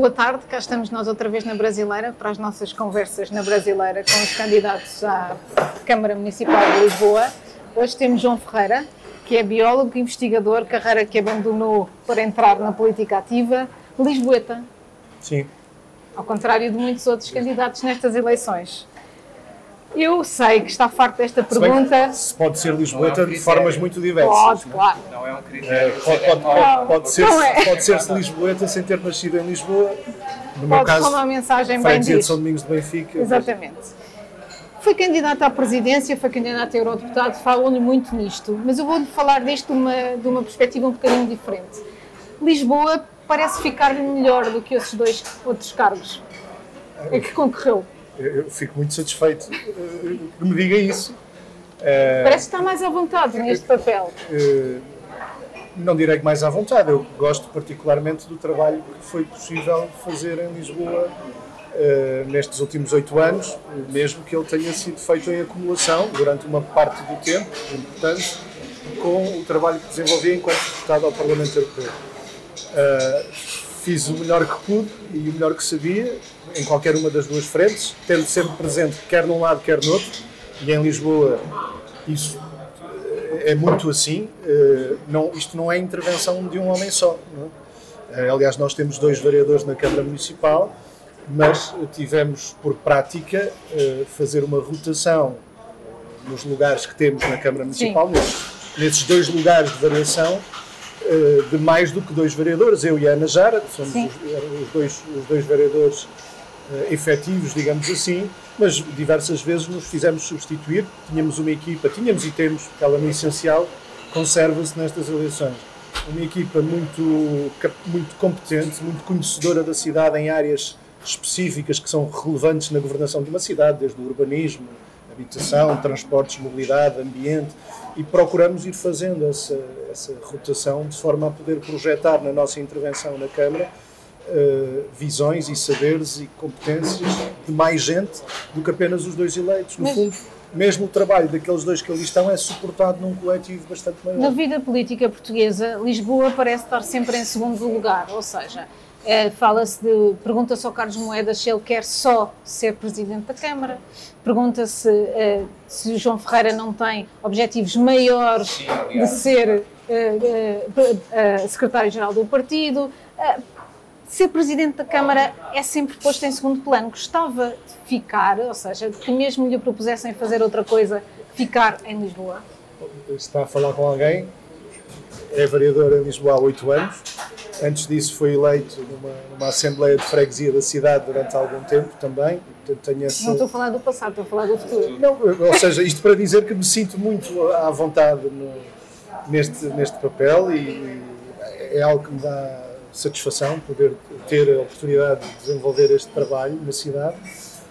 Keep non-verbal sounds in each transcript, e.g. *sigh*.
boa tarde, cá estamos nós outra vez na Brasileira para as nossas conversas na Brasileira com os candidatos à Câmara Municipal de Lisboa. Hoje temos João Ferreira, que é biólogo, investigador, carreira que abandonou para entrar na política ativa, Lisboeta. Sim. Ao contrário de muitos outros candidatos nestas eleições. Eu sei que está farto desta Se pergunta. se pode ser Lisboeta é um de formas muito diversas. Pode, não é? claro. Não é um É, critério. pode, pode, pode, pode ser, Não é. pode ser-se Lisboeta sem ter nascido em Lisboa. No meu Pode caso, falar uma mensagem bem freguesia de. São Domingos de Benfica. Exatamente. Foi candidato à presidência, foi candidato a eurodeputado, falou-lhe muito nisto, mas eu vou-lhe falar disto de uma, de uma perspectiva um bocadinho diferente. Lisboa parece ficar melhor do que esses dois outros cargos a que concorreu. Eu, fico muito satisfeito eh, que me diga isso. Eh, Parece que está mais à vontade neste papel. eh, não direi que mais à vontade, eu gosto particularmente do trabalho que foi possível fazer em Lisboa eh, nestes últimos oito anos, mesmo que ele tenha sido feito em acumulação durante uma parte do tempo, importante, com o trabalho que desenvolvi enquanto deputado ao Parlamento Europeu. Eh, fiz o melhor que pude e o melhor que sabia, em qualquer uma das duas frentes, tendo sempre presente, quer num lado, quer no outro, e em Lisboa isso é muito assim. eh, Não, isto não é intervenção de um homem só. é? Eh, Aliás, nós temos dois vereadores na Câmara Municipal, mas eh, tivemos por prática eh, fazer uma rotação nos lugares que temos na Câmara Municipal, nesses, nesses dois lugares de variação, eh, de mais do que dois vereadores, eu e a Ana Jara, que somos os, os dois, os dois vereadores eh, efetivos, digamos assim, mas diversas vezes nos fizemos substituir. Tínhamos uma equipa, tínhamos e temos, porque ela é essencial, conserva-se nestas eleições. Uma equipa muito, muito competente, muito conhecedora da cidade em áreas específicas que são relevantes na governação de uma cidade, desde o urbanismo, habitação, transportes, mobilidade, ambiente, e procuramos ir fazendo essa, essa rotação de forma a poder projetar na nossa intervenção na Câmara eh, visões e saberes e competências de mais gente do que apenas os dois eleitos. No Mas- fundo, mesmo o trabalho daqueles dois que ali estão é suportado num coletivo bastante maior. Na vida política portuguesa, Lisboa parece estar sempre em segundo lugar, ou seja, eh, fala-se de. Pergunta-se ao Carlos Moedas se ele quer só ser presidente da Câmara, pergunta-se eh, se o João Ferreira não tem objetivos maiores Sim, de ser eh, secretário-geral do partido. Ser presidente da Câmara é sempre posto em segundo plano. Gostava de ficar, ou seja, que mesmo lhe propusessem fazer outra coisa, ficar em Lisboa. está a falar com alguém, é vereador em Lisboa há oito anos. Antes disso foi eleito numa, numa Assembleia de Freguesia da cidade durante algum tempo também. Portanto, esse... Não estou a falar do passado, estou a falar do futuro. Não, ou seja, isto para dizer que me sinto muito à vontade no- neste, neste papel e é algo que me dá satisfação poder ter a oportunidade de desenvolver este trabalho na cidade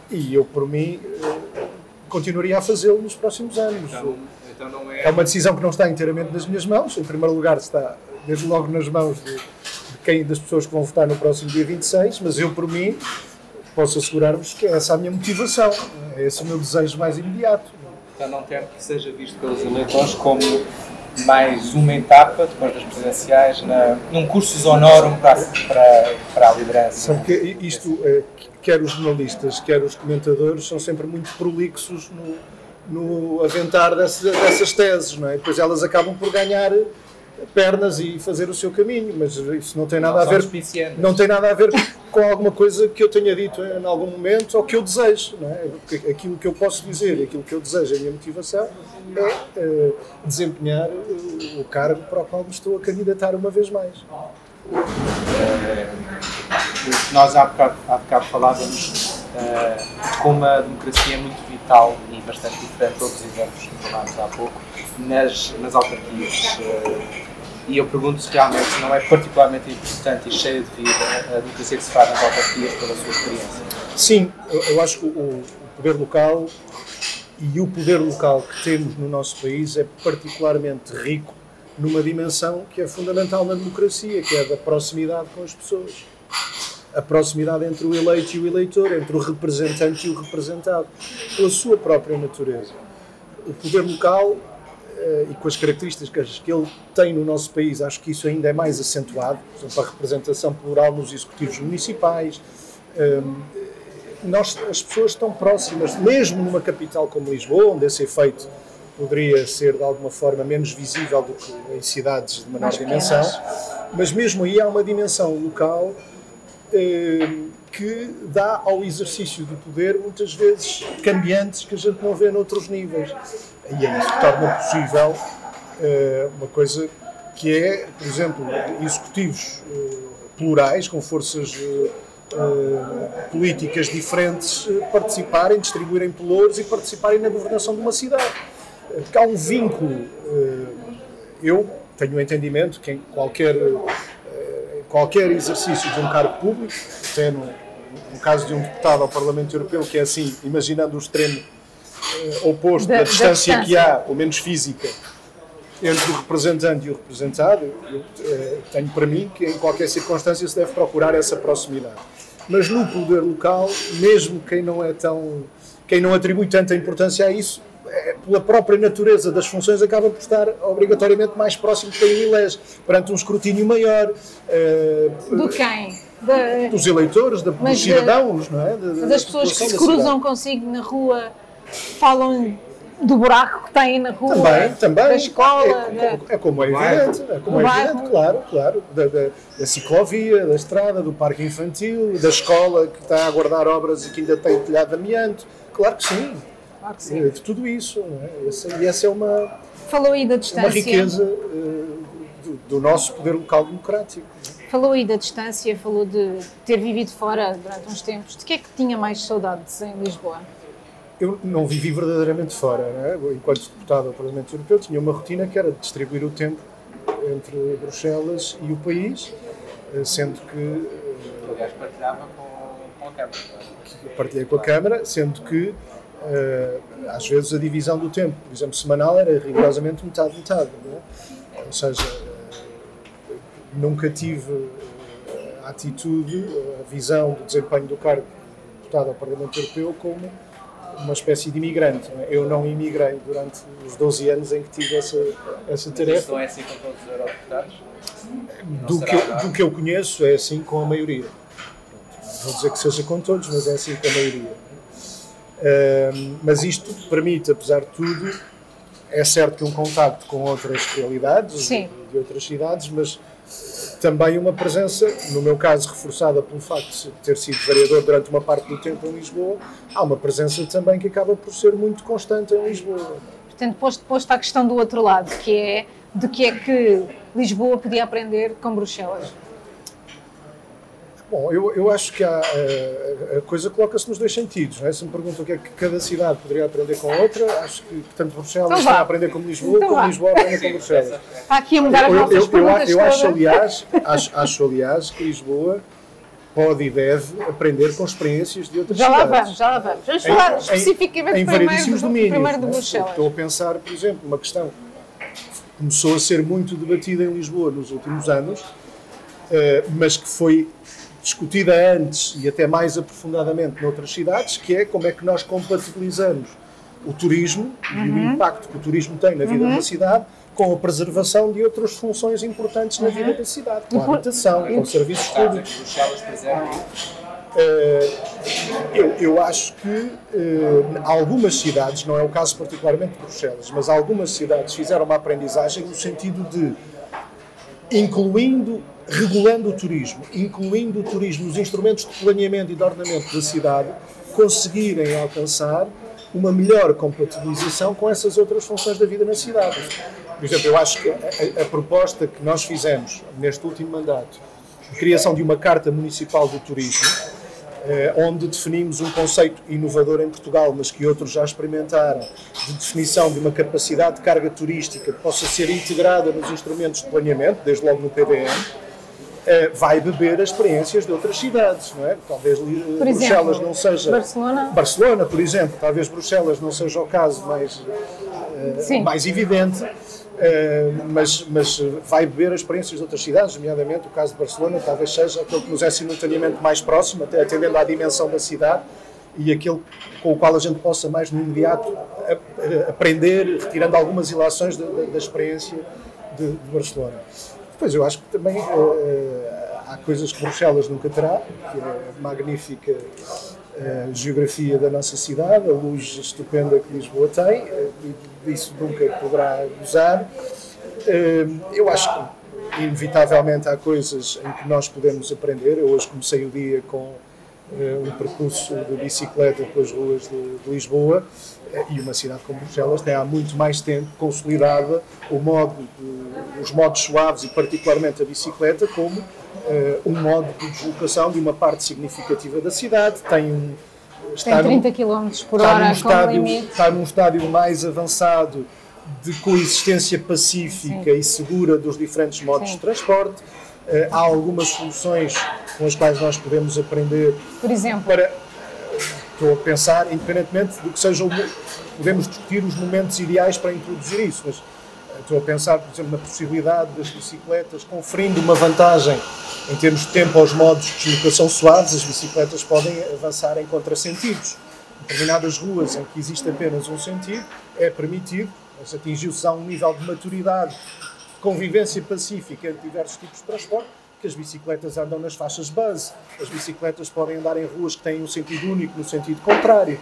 e eu, por mim, eh, continuaria a fazê-lo nos próximos anos. Então, então não é. É uma decisão que não está inteiramente nas minhas mãos. Em primeiro lugar, está desde logo nas mãos de, de quem das pessoas que vão votar no próximo dia 26, mas eu, por mim, posso assegurar-vos que é essa a minha motivação, é esse o meu desejo mais imediato. Então não temo que seja visto pelos eleitores como mais uma etapa, depois das presidenciais, na, num cursus honorum para, para, para a liderança. Que isto, eh, quer os jornalistas, quer os comentadores, são sempre muito prolixos no, no aventar dessa- dessas teses, não é? Depois elas acabam por ganhar pernas e fazer o seu caminho, mas isso não tem nada Não a ver não tem nada a ver com alguma coisa que eu tenha dito em algum momento ou que eu desejo. Não é? Aquilo que eu posso dizer, aquilo que eu desejo, a minha motivação é eh, desempenhar eh, o cargo para o qual me estou a candidatar uma vez mais. Eh, nós há bocado, há bocado falávamos eh, com uma democracia muito vital e bastante diferente de outros exemplos que falámos há pouco nas, nas autarquias. E eu pergunto se realmente não é particularmente importante e cheia de vida a democracia que se faz nas autarquias pela sua experiência. Sim, eu, acho que o, o poder local e o poder local que temos no nosso país é particularmente rico numa dimensão que é fundamental na democracia, que é a da proximidade com as pessoas. A proximidade entre o eleito e o eleitor, entre o representante e o representado, pela sua própria natureza. O poder local e com as características que ele tem no nosso país, acho que isso ainda é mais acentuado, por exemplo, a representação plural nos executivos municipais. Ehm, nós, as pessoas estão próximas, mesmo numa capital como Lisboa, onde esse efeito poderia ser de alguma forma menos visível do que em cidades de menor dimensão, mas mesmo aí há uma dimensão local ehm, que dá ao exercício do poder muitas vezes cambiantes que a gente não vê noutros níveis. E é torna possível uh, uma coisa que é, por exemplo, executivos uh, plurais, com forças uh, políticas diferentes, participarem, distribuírem pelouros e participarem na governação de uma cidade. Porque há um vínculo. eu tenho o um entendimento que em qualquer qualquer exercício de um cargo público, até no, no, caso de um deputado ao Parlamento Europeu, que é assim, imaginando o extremo eh, oposto da, da, distância da, distância que há, pelo menos física, entre o representante e o representado, eu eh, tenho para mim que em qualquer circunstância se deve procurar essa proximidade. Mas no poder local, mesmo quem não é tão, quem não atribui tanta importância a isso, é, pela própria natureza das funções, acaba por estar obrigatoriamente mais próximo de quem elege, perante um escrutínio maior. Uh, Do quem? Da... Dos eleitores, da, dos cidadãos, não é? Da, das pessoas que se cruzam consigo na rua falam do buraco que têm na rua, também, também. da escola. É, é, é como é evidente, é como é evidente, claro, claro. Da, da, da, ciclovia, da estrada, do parque infantil, da escola que está a aguardar obras e que ainda tem telhado de amianto. Claro que sim. Claro que sim. De tudo isso. É? Essa, e essa é uma, Falou aí da distância. uma riqueza uh, do, do, nosso poder local democrático. Falou aí da distância, falou de ter vivido fora durante uns tempos. De que é que tinha mais saudades em Lisboa? Eu não vivi verdadeiramente fora. É? Enquanto deputado ao Parlamento Europeu, tinha uma rotina que era distribuir o tempo entre Bruxelas e o país, eh, sendo que. Eh, Aliás, partilhava com, com a Câmara. Partilhei com a Câmara, sendo que Uh, às vezes a divisão do tempo, por exemplo, semanal era rigorosamente metade-metade. É? Ou seja, nunca tive a atitude, a visão do desempenho do cargo de deputado ao Parlamento Europeu como uma espécie de imigrante. É? Eu não imigrei durante os 12 anos em que tive essa, essa tarefa. Isso não é assim com todos os eurodeputados? Do que, do que eu conheço, é assim com a maioria. Não vou dizer que seja com todos, mas é assim com a maioria mas isto permite, apesar de tudo, é certo que um contacto com outras realidades Sim. de outras cidades, mas também uma presença, no meu caso reforçada pelo facto de ter sido vereador durante uma parte do tempo em Lisboa, há uma presença também que acaba por ser muito constante em Lisboa. Portanto, posto, posto a questão do outro lado, que é de que é que Lisboa podia aprender com Bruxelas? Bom, eu, eu acho que há, a, eh, a coisa coloca-se nos dois sentidos. Não é? Se me perguntam o que é que cada cidade poderia aprender com a outra, acho que tanto Bruxelas então está a aprender com Lisboa, então como Lisboa aprende com Bruxelas. Está aqui a mudar as nossas eu, perguntas eu, eu acho, aliás, acho, acho, aliás, que Lisboa pode e deve aprender com experiências de outras já cidades. Já lá vamos, já lá vamos. Vamos falar em, especificamente em, em primeiro, do, domínios, primeiro de Bruxelas. Estou a pensar, por exemplo, uma questão que começou a ser muito debatida em Lisboa nos últimos anos, eh, mas que foi discutida antes e até mais aprofundadamente noutras cidades, que é como é que nós compatibilizamos o turismo uhum. e o uhum. impacto que o turismo tem na vida uhum. da cidade com a preservação de outras funções importantes na uhum. vida da cidade, com a habitação, com os serviços públicos. Uh, eu, eu, acho que uh, algumas cidades, não é o caso particularmente de Bruxelas, mas algumas cidades fizeram uma aprendizagem no sentido de, incluindo regulando o turismo, incluindo o turismo nos instrumentos de planeamento e de ordenamento da cidade, conseguirem alcançar uma melhor compatibilização com essas outras funções da vida na cidade. Por exemplo, eu acho que a, a, proposta que nós fizemos neste último mandato, a criação de uma Carta Municipal do Turismo, onde definimos um conceito inovador em Portugal, mas que outros já experimentaram, de definição de uma capacidade de carga turística que possa ser integrada nos instrumentos de planeamento, desde logo no PBM, uh, vai beber as experiências de outras cidades, não é? Talvez uh, Bruxelas exemplo, não seja. Barcelona? Barcelona, por exemplo. Talvez Bruxelas não seja o caso mais, mais evidente. Mas, mas vai beber as experiências de outras cidades, nomeadamente o caso de Barcelona, talvez seja aquele que nos é simultaneamente mais próximo, atendendo à dimensão da cidade, e aquele com o qual a gente possa mais no imediato aprender, retirando algumas ilações da, da, da experiência de, de, Barcelona. Depois eu acho que também uh, há coisas que Bruxelas nunca terá, que é a magnífica uh, geografia da nossa cidade, a luz estupenda que Lisboa tem, uh, e disso nunca poderá gozar. eu acho que inevitavelmente há coisas em que nós podemos aprender. Eu hoje comecei o dia com eh, um percurso de bicicleta pelas ruas de, Lisboa eh, e uma cidade como Bruxelas tem há muito mais tempo consolidada o modo os modos suaves e particularmente a bicicleta como uh, um modo de deslocação de uma parte significativa da cidade tem um, está tem 30 km por hora num estádio, está num estádio mais avançado de coexistência pacífica Sim. e segura dos diferentes modos Sim. de transporte Uh, há algumas soluções com as quais nós podemos aprender. Por exemplo? Para, estou a pensar, independentemente do que seja o. Podemos discutir os momentos ideais para introduzir isso, mas eh, estou a pensar, por exemplo, na possibilidade das bicicletas conferindo uma vantagem em termos de tempo aos modos de deslocação suaves, as bicicletas podem avançar em contrasentidos. Em determinadas ruas em que existe apenas um sentido, é permitido, mas atingiu-se a um nível de maturidade convivência pacífica entre diversos tipos de transporte, que as bicicletas andam nas faixas base, as bicicletas podem andar em ruas que têm um sentido único no sentido contrário.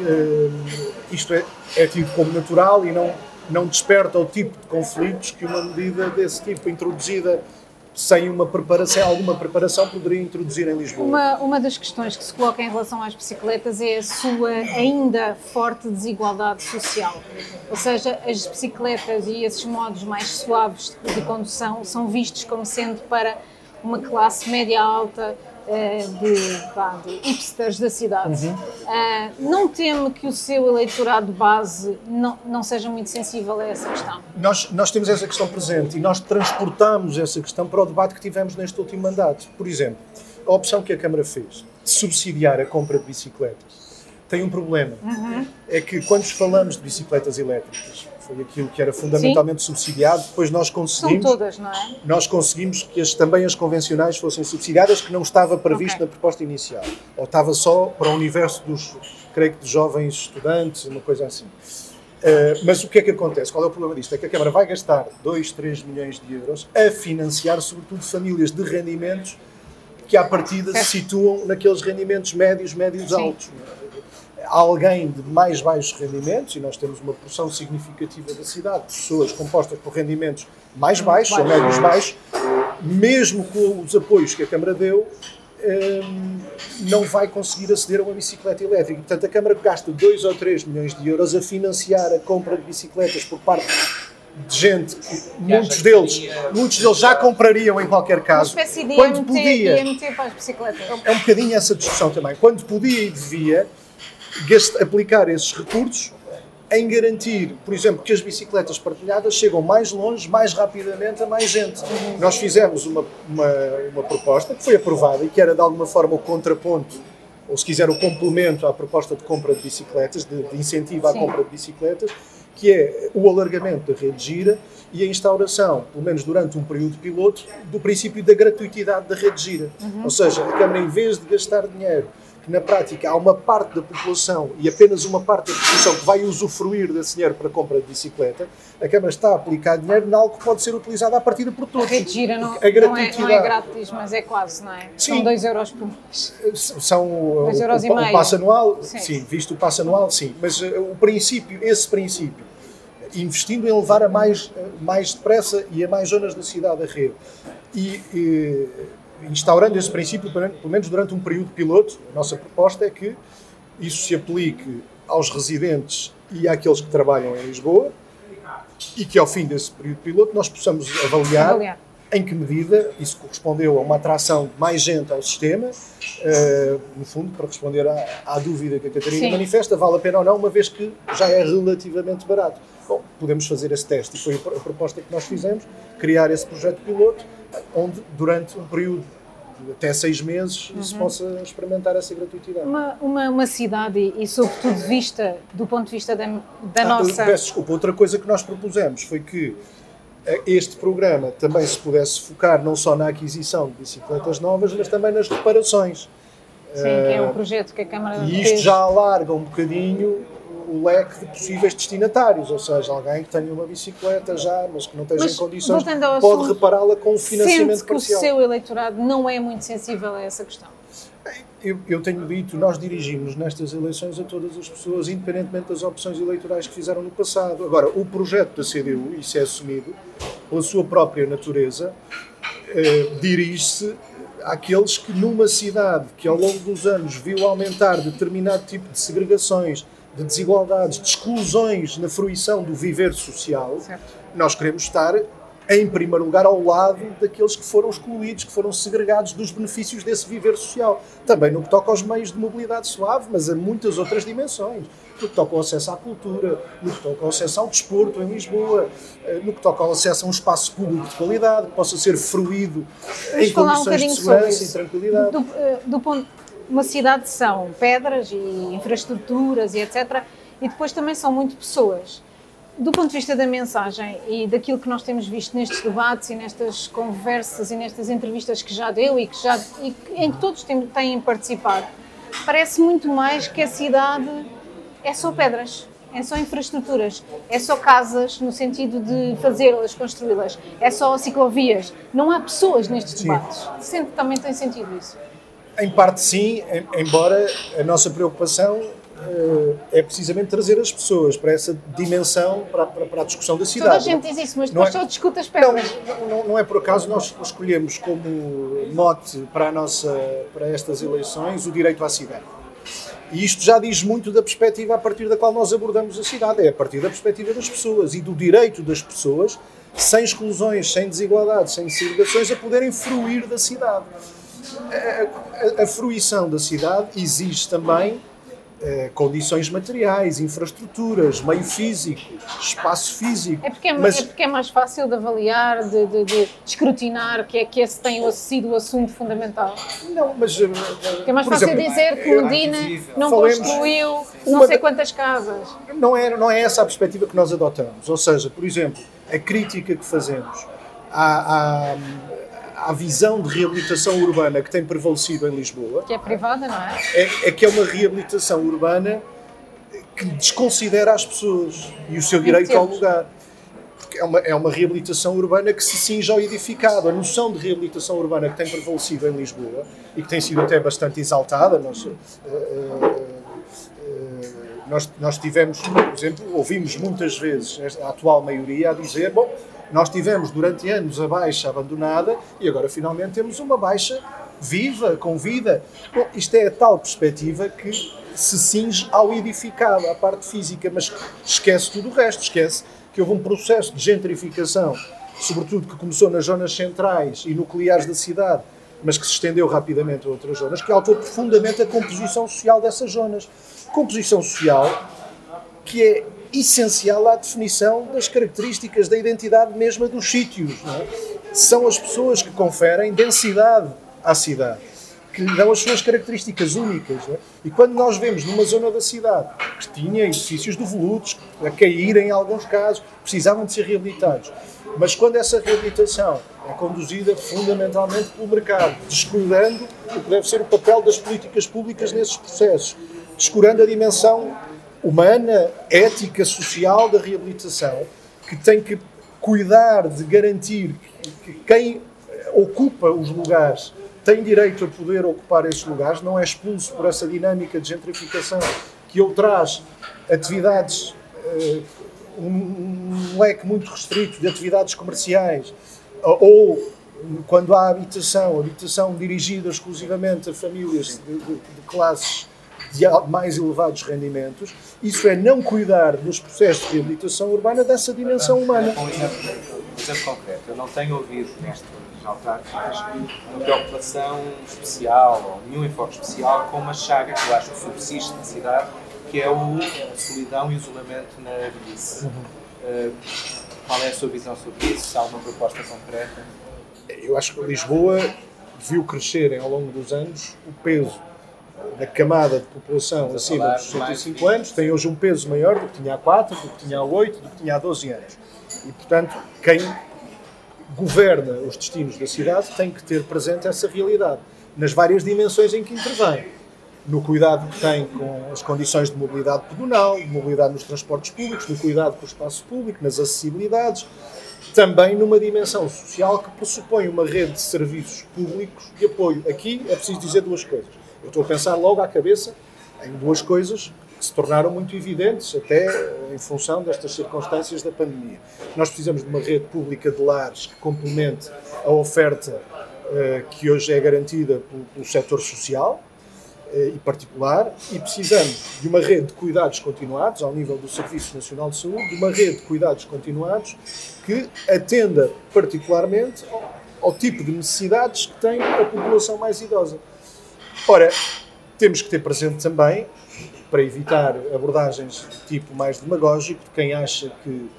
Uh, isto é, é tido como natural e não, não desperta o tipo de conflitos que uma medida desse tipo introduzida sem uma preparação, alguma preparação, poderia introduzir em Lisboa. Uma, uma das questões que se coloca em relação às bicicletas é a sua ainda forte desigualdade social. Ou seja, as bicicletas e esses modos mais suaves de condução são vistos como sendo para uma classe média alta de, pá, de hipsters da cidade. Uhum. Uh, não teme que o seu eleitorado base não, não seja muito sensível a essa questão? Nós, nós temos essa questão presente e nós transportamos essa questão para o debate que tivemos neste último mandato. Por exemplo, a opção que a Câmara fez de subsidiar a compra de bicicletas tem um problema. Uhum. É que quando falamos de bicicletas elétricas, foi aquilo que era fundamentalmente Sim. subsidiado, depois nós conseguimos... São todas, não é? Nós conseguimos que as, também as convencionais fossem subsidiadas, que não estava previsto okay. na proposta inicial. Ou estava só para o universo dos, creio que, dos jovens estudantes, uma coisa assim. Uh, mas o que é que acontece? Qual é o problema disto? É que a Câmara vai gastar 2, 3 milhões de euros a financiar, sobretudo, famílias de rendimentos que, à partida, se situam naqueles rendimentos médios, médios Sim. altos alguém de mais baixos rendimentos, e nós temos uma porção significativa da cidade, pessoas compostas por rendimentos mais baixos ou médios baixos, mesmo com os apoios que a Câmara deu, hum, não vai conseguir aceder a uma bicicleta elétrica. Portanto, a Câmara gasta 2 ou 3 milhões de euros a financiar a compra de bicicletas por parte de gente que muitos deles, muitos deles já comprariam em qualquer caso. Uma espécie de quando IMT, podia, IMT para as bicicletas. É um bocadinho essa discussão também. Quando podia e devia, aplicar esses recursos em garantir, por exemplo, que as bicicletas partilhadas chegam mais longe, mais rapidamente a mais gente. Nós fizemos uma, uma, uma, proposta que foi aprovada e que era de alguma forma o contraponto, ou se quiser o complemento à proposta de compra de bicicletas, de, de incentivo à Sim. compra de bicicletas, que é o alargamento da rede gira e a instauração, pelo menos durante um período piloto, do princípio da gratuitidade da rede gira. Uhum. Ou seja, a Câmara, em vez de gastar dinheiro que na prática há uma parte da população e apenas uma parte da população que vai usufruir desse dinheiro para compra de bicicleta, a Câmara está a aplicar dinheiro em algo que pode ser utilizado à partida por todos. Gira não, a não, é, não é grátis, mas é quase, não é? Sim. São 2 euros por mês. São dois euros o, e meio. o passo anual, sim. sim. visto o passo anual, sim. Mas uh, o princípio, esse princípio, investindo em levar a mais, uh, mais depressa e a mais zonas da cidade a rede, e, e instaurando esse princípio, pelo menos durante um período piloto, a nossa proposta é que isso se aplique aos residentes e àqueles que trabalham em Lisboa e que ao fim desse período piloto nós possamos avaliar, avaliar. em que medida isso correspondeu a uma atração de mais gente ao sistema, uh, no fundo, para responder à, à dúvida que a Catarina Sim. manifesta, vale a pena ou não, uma vez que já é relativamente barato. Bom, podemos fazer esse teste e foi a proposta que nós fizemos, criar esse projeto piloto onde durante um período de até seis meses uhum. se possa experimentar essa gratuitidade. Uma, uma, uma, cidade e, sobretudo, vista do ponto de vista da, da ah, nossa. Peço desculpa, outra coisa que nós propusemos foi que eh, este programa também se pudesse focar não só na aquisição de bicicletas novas, mas também nas reparações. Sim, que é o projeto que a Câmara E fez. isto já alarga um bocadinho o leque de possíveis destinatários, ou seja, alguém que tenha uma bicicleta já, mas que não esteja Mas, em condições, pode repará-la com um financiamento Sente que o parcial. seu eleitorado não é muito sensível a essa questão. Eu, eu tenho dito, nós dirigimos nestas eleições a todas as pessoas, independentemente das opções eleitorais que fizeram no passado. Agora, o projeto da CDU, isso é assumido, pela sua própria natureza, eh, dirige-se àqueles que numa cidade que ao longo dos anos viu aumentar determinado tipo de segregações, de desigualdades, de exclusões na fruição do viver social, Certo. nós queremos estar em primeiro lugar ao lado daqueles que foram excluídos, que foram segregados dos benefícios desse viver social. Também no que toca aos meios de mobilidade suave, mas a muitas outras dimensões. No que toca ao acesso à cultura, no que toca ao acesso ao desporto em Lisboa, eh, no que toca ao acesso a um espaço público de qualidade, que possa ser fruído Vamos em falar um condições de segurança e tranquilidade. Do, eh, do ponto, uma cidade são pedras e infraestruturas e etc. E depois também são muito pessoas. Do ponto de vista da mensagem e daquilo que nós temos visto nestes debates e nestas conversas e nestas entrevistas que já deu e, que já, e em que todos têm, têm participado, parece muito mais que a cidade é só pedras, é só infraestruturas, é só casas no sentido de fazê-las, construí-las, é só ciclovias. Não há pessoas nestes Sim. debates. Também tem sentido isso. Em parte sim, em- embora a nossa preocupação eh, é precisamente trazer as pessoas para essa dimensão, para, para- para a discussão da cidade. Toda a gente diz isso, mas Não depois é- só discute as Não, pedras. não, não é por acaso nós escolhemos como mote para, a nossa, para estas eleições o direito à cidade. E isto já diz muito da perspectiva a partir da qual nós abordamos a cidade. É a partir da perspectiva das pessoas e do direito das pessoas, sem exclusões, sem desigualdades, sem segregações, a poderem fruir da cidade. A, a- a fruição da cidade exige também eh, condições materiais, infraestruturas, meio físico, espaço físico. É porque é, Mas- é porque é mais fácil de avaliar, de, de, de escrutinar que é que esse tem sido o assunto fundamental. Não, mas. eh, é mais fácil exemplo, dizer que eu- Medina não Falemos- construiu não sei quantas casas. não é, não é essa a perspectiva que nós adotamos. Ou seja, por exemplo, a crítica que fazemos à, à, à visão de reabilitação urbana que tem prevalecido em Lisboa Que é privada, não é? é, é que é uma reabilitação urbana que desconsidera as pessoas e o seu direito ao lugar. Porque é uma, é uma reabilitação urbana que se cinge ao edificado. A noção de reabilitação urbana que tem prevalecido em Lisboa e que tem sido até bastante exaltada, nós, eh, nós, nós tivemos, por exemplo, ouvimos muitas vezes a atual maioria a dizer, bom, nós tivemos durante anos a baixa abandonada e agora finalmente temos uma baixa viva, com vida. Bom, isto é a tal perspectiva que se cinge ao edificado, à parte física, mas esquece tudo o resto, esquece que houve um processo de gentrificação, sobretudo que começou nas zonas centrais e nucleares da cidade, mas que se estendeu rapidamente a outras zonas, que alterou profundamente a composição social dessas zonas. Composição social que é essencial à definição das características da identidade mesma dos sítios. é? São as pessoas que conferem densidade à cidade, que lhe dão as suas características únicas. é? E quando nós vemos numa zona da cidade que tinha edifícios devolutos, a cair em alguns casos, precisavam de ser reabilitados. Mas quando essa reabilitação é conduzida fundamentalmente pelo mercado, descuidando o que deve ser o papel das políticas públicas nesses processos, descurando a dimensão humana, ética, social da reabilitação, que tem que cuidar de garantir que, que quem ocupa os lugares tem direito a poder ocupar esses lugares, não é expulso por essa dinâmica de gentrificação que ele traz atividades, eh, um, leque muito restrito de atividades comerciais, ou quando há habitação, habitação dirigida exclusivamente a famílias de, de- de classes de mais elevados rendimentos, isso é não cuidar dos processos de reabilitação urbana dessa dimensão humana. Um exemplo, um exemplo concreto, eu não tenho ouvido nestas autárquicas uma preocupação especial ou nenhum enfoque especial com uma chaga que eu acho que subsiste na cidade, que é o, a solidão e o isolamento na velhice. Uh, qual é a sua visão sobre isso? Se há alguma proposta concreta? Eu acho que Lisboa viu crescerem ao longo dos anos o peso da camada de população acima dos de mais 65 anos, tem hoje um peso maior do que tinha há 4, do que tinha há 8, do que tinha há 12 anos. E, portanto, quem governa os destinos da cidade tem que ter presente essa realidade, nas várias dimensões em que intervém. no cuidado que tem com as condições de mobilidade pedonal, de mobilidade nos transportes públicos, no cuidado com o espaço público, nas acessibilidades, também numa dimensão social que pressupõe uma rede de serviços públicos de apoio. Aqui é preciso dizer duas coisas. Eu estou a pensar logo à cabeça em duas coisas que se tornaram muito evidentes, até em função destas circunstâncias da pandemia. Nós precisamos de uma rede pública de lares que complemente a oferta uh, que hoje é garantida pelo, setor social, e particular e precisamos de uma rede de cuidados continuados ao nível do Serviço Nacional de Saúde, de uma rede de cuidados continuados que atenda particularmente ao tipo de necessidades que tem a população mais idosa. Ora, temos que ter presente também, para evitar abordagens de tipo mais demagógico, de quem acha que,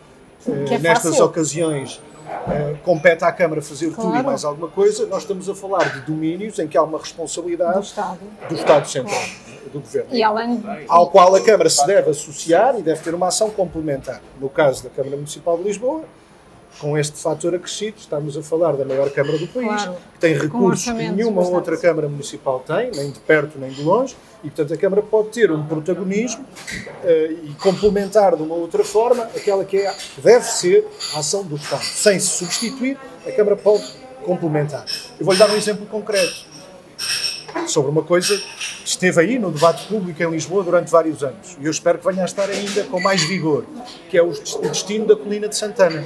que é nestas ocasiões Uh, compete à Câmara fazer claro. tudo e mais alguma coisa, nós estamos a falar de domínios em que há uma responsabilidade do Estado, do Estado Central, claro. do Governo, e além... ao qual a Câmara se deve associar e deve ter uma ação complementar. No caso da Câmara Municipal de Lisboa, com este fator acrescido, estamos a falar da maior Câmara do país, claro. que tem recursos que nenhuma bastante. outra Câmara Municipal tem, nem de perto nem de longe, e portanto a Câmara pode ter um protagonismo uh, e complementar de uma outra forma aquela que, é, deve ser a ação do Estado. Sem se substituir, a Câmara pode complementar. Eu vou-lhe dar um exemplo concreto sobre uma coisa que esteve aí no debate público em Lisboa durante vários anos e eu espero que venha a estar ainda com mais vigor, que é o destino da colina de Santana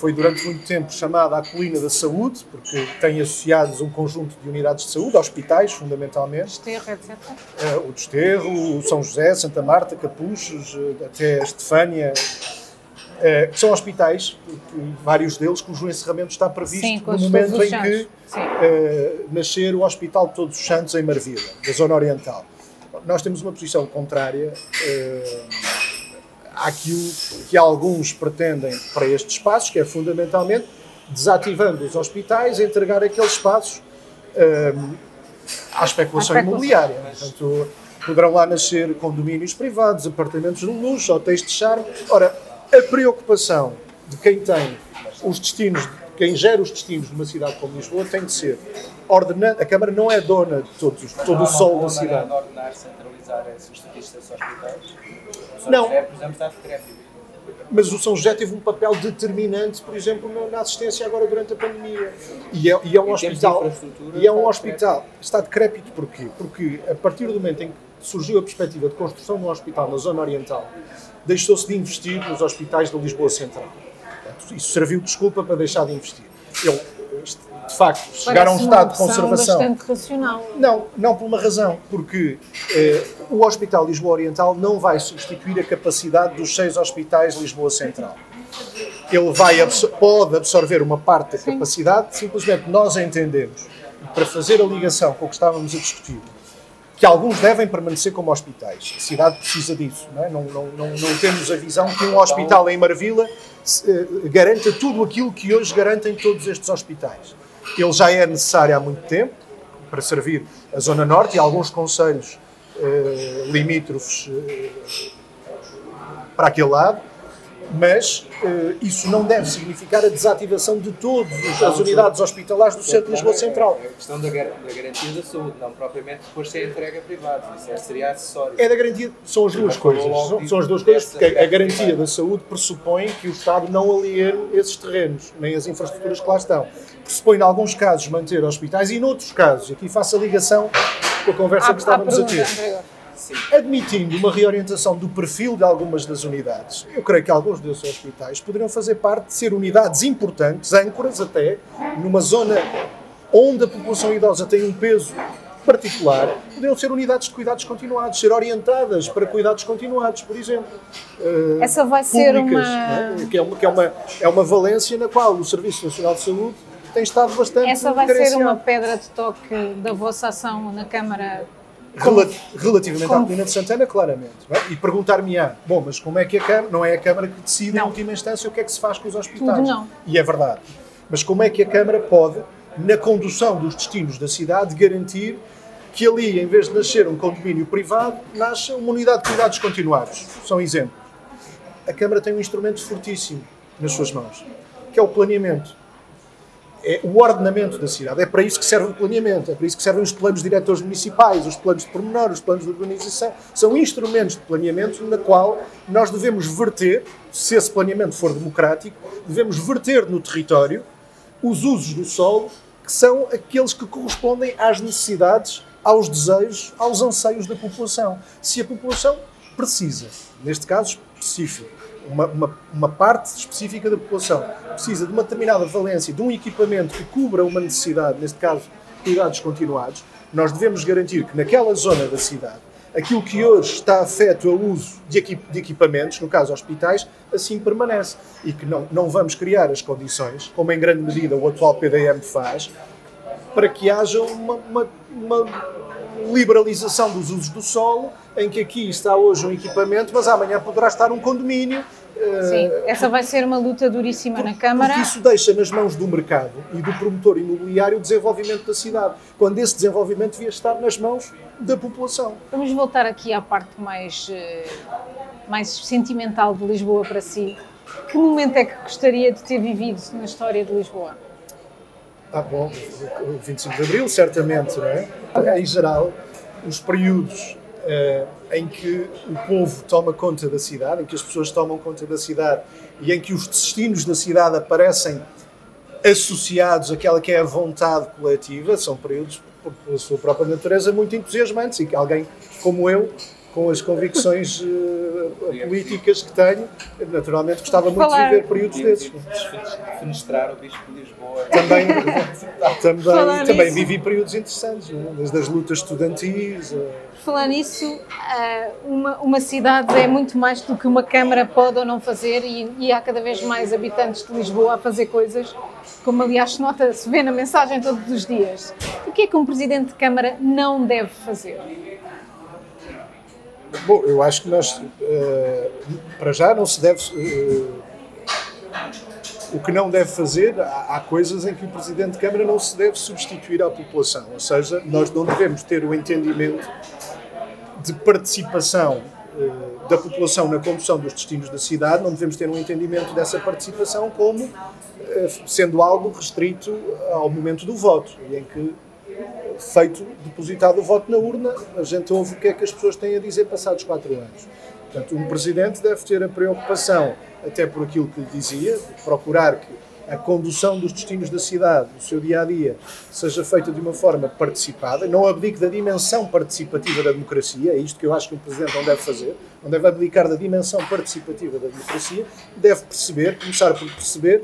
foi durante muito tempo chamada a Colina da Saúde, porque tem associados um conjunto de unidades de saúde, hospitais, fundamentalmente. Desterro, etc. Uh, o Desterro, o São José, Santa Marta, Capuchos, uh, até Estefânia, uh, que são hospitais, vários deles, cujo encerramento está previsto Sim, no momento em que nascer o Hospital de Todos os Santos em Marvila, da Zona Oriental. Nós temos uma posição contrária àquilo que alguns pretendem para estes espaços, que é fundamentalmente desativando os hospitais, entregar aqueles espaços um, à especulação imobiliária. Portanto, poderão lá nascer condomínios privados, apartamentos de luxo, hotéis de charme. Ora, a preocupação de quem tem os destinos, quem gera os destinos de uma cidade como Lisboa tem de ser ordenando. A Câmara não é dona de todos, todo o sol da cidade. ordenar, centralizar esses hospitais? Não. José, por exemplo, está decrépito. Mas o São José teve um papel determinante, por exemplo, na assistência agora durante a pandemia. E é, e é um hospital. E é um hospital. Está decrépito porquê? Porque a partir do momento em que surgiu a perspectiva de construção de um hospital na zona oriental, deixou-se de investir nos hospitais da Lisboa Central. Isso serviu de desculpa para deixar de investir. Ele, de facto, chegar a um estado de conservação. bastante racional. Não, não por uma razão, porque eh, o Hospital Lisboa Oriental não vai substituir a capacidade dos seis hospitais Lisboa Central. Ele vai absor pode absorver uma parte da Sim. capacidade, simplesmente nós entendemos, para fazer a ligação com o que estávamos a discutir, que alguns devem permanecer como hospitais. A cidade precisa disso. Não, é? não, não, não, não temos a visão que um hospital em Marvila eh, garanta tudo aquilo que hoje garantem todos estes hospitais. Ele já é necessário há muito tempo para servir a Zona Norte e alguns conselhos eh, limítrofes eh, para aquele lado mas uh, isso não deve significar a desativação de todas as unidades hospitalares do Centro de Lisboa Central. É a questão da, gar da, garantia da saúde, não propriamente depois ser entregue a privados, isso é, seria acessório. É da garantia, são as duas coisas, são, são, as duas coisas, porque a, a garantia da saúde pressupõe que o Estado não aliene esses terrenos, nem as infraestruturas que lá estão. Pressupõe, em alguns casos, manter hospitais e, em outros casos, aqui faço a ligação com a conversa que estávamos a ter Sim. Admitindo uma reorientação do perfil de algumas das unidades, eu creio que alguns desses hospitais poderiam fazer parte de ser unidades importantes, âncoras até, numa zona onde a população idosa tem um peso particular, poderiam ser unidades de cuidados continuados, ser orientadas para cuidados continuados, por exemplo. Uh, Essa vai ser públicas, uma... É? Que, é uma, que é, uma, é uma valência na qual o Serviço Nacional de Saúde tem estado bastante Essa vai ser uma pedra de toque da vossa ação na Câmara relativamente como? à colina de Santana, claramente. É? E perguntar-me-á, bom, mas como é que a Câmara, não é a Câmara que decide não. em última instância o que é que se faz com os hospitais? Tudo não. E é verdade. Mas como é que a Câmara pode, na condução dos destinos da cidade, garantir que ali, em vez de nascer um condomínio privado, nasça uma unidade de cuidados continuados? São exemplos. A Câmara tem um instrumento fortíssimo nas suas mãos, que é o planeamento. É o ordenamento da cidade. É para isso que serve o planeamento, é para isso que servem os planos diretores municipais, os planos de pormenor, os planos de urbanização. São instrumentos de planeamento na qual nós devemos verter, se esse planeamento for democrático, devemos verter no território os usos do solo que são aqueles que correspondem às necessidades, aos desejos, aos anseios da população. Se a população precisa, neste caso específico, uma, uma, uma, parte específica da população precisa de uma determinada valência, de um equipamento que cubra uma necessidade, neste caso, cuidados continuados, nós devemos garantir que naquela zona da cidade, aquilo que hoje está afeto ao uso de, equip de equipamentos, no caso hospitais, assim permanece. E que não, não vamos criar as condições, como em grande medida o atual PDM faz, para que haja uma, uma liberalização dos usos do solo, em que aqui está hoje um equipamento, mas amanhã poderá estar um condomínio. Sim, uh, essa vai ser uma luta duríssima na Câmara. Porque isso deixa nas mãos do mercado e do promotor imobiliário o desenvolvimento da cidade, quando esse desenvolvimento devia estar nas mãos da população. Vamos voltar aqui à parte mais, eh, mais sentimental de Lisboa para si. Que momento é que gostaria de ter vivido na história de Lisboa? Ah, bom, o 25 de Abril, certamente, não é? Em geral, os períodos uh, em que o povo toma conta da cidade, em que as pessoas tomam conta da cidade e em que os destinos da cidade aparecem associados àquela que é a vontade coletiva, são períodos, pela sua própria natureza, muito entusiasmantes e que alguém como eu com as convicções uh, políticas que tenho, naturalmente gostava muito de viver períodos desses. Defenestrar o Bispo de Lisboa. Também, *laughs* também, também vivi períodos interessantes, é? desde as lutas estudantis. Uh... Falar nisso, uh, uma, uma cidade é muito mais do que uma Câmara pode ou não fazer, e, e há cada vez mais habitantes de Lisboa a fazer coisas, como aliás se nota, se vê na mensagem todos os dias. O que é que um Presidente de Câmara não deve fazer? Bom, eu acho que nós, uh, para já, não se deve. Uh, o que não deve fazer, há, há, coisas em que o Presidente de Câmara não se deve substituir à população. Ou seja, nós não devemos ter o entendimento de participação uh, da população na condução dos destinos da cidade, não devemos ter um entendimento dessa participação como sendo algo restrito ao momento do voto, e em que feito, depositado o voto na urna, a gente ouve o que é que as pessoas têm a dizer passados quatro anos. Portanto, um presidente deve ter a preocupação, até por aquilo que dizia, de procurar que a condução dos destinos da cidade, do seu dia a dia, seja feita de uma forma participada, não abdique da dimensão participativa da democracia, é isto que eu acho que um presidente não deve fazer, não deve abdicar da dimensão participativa da democracia, deve perceber, começar por perceber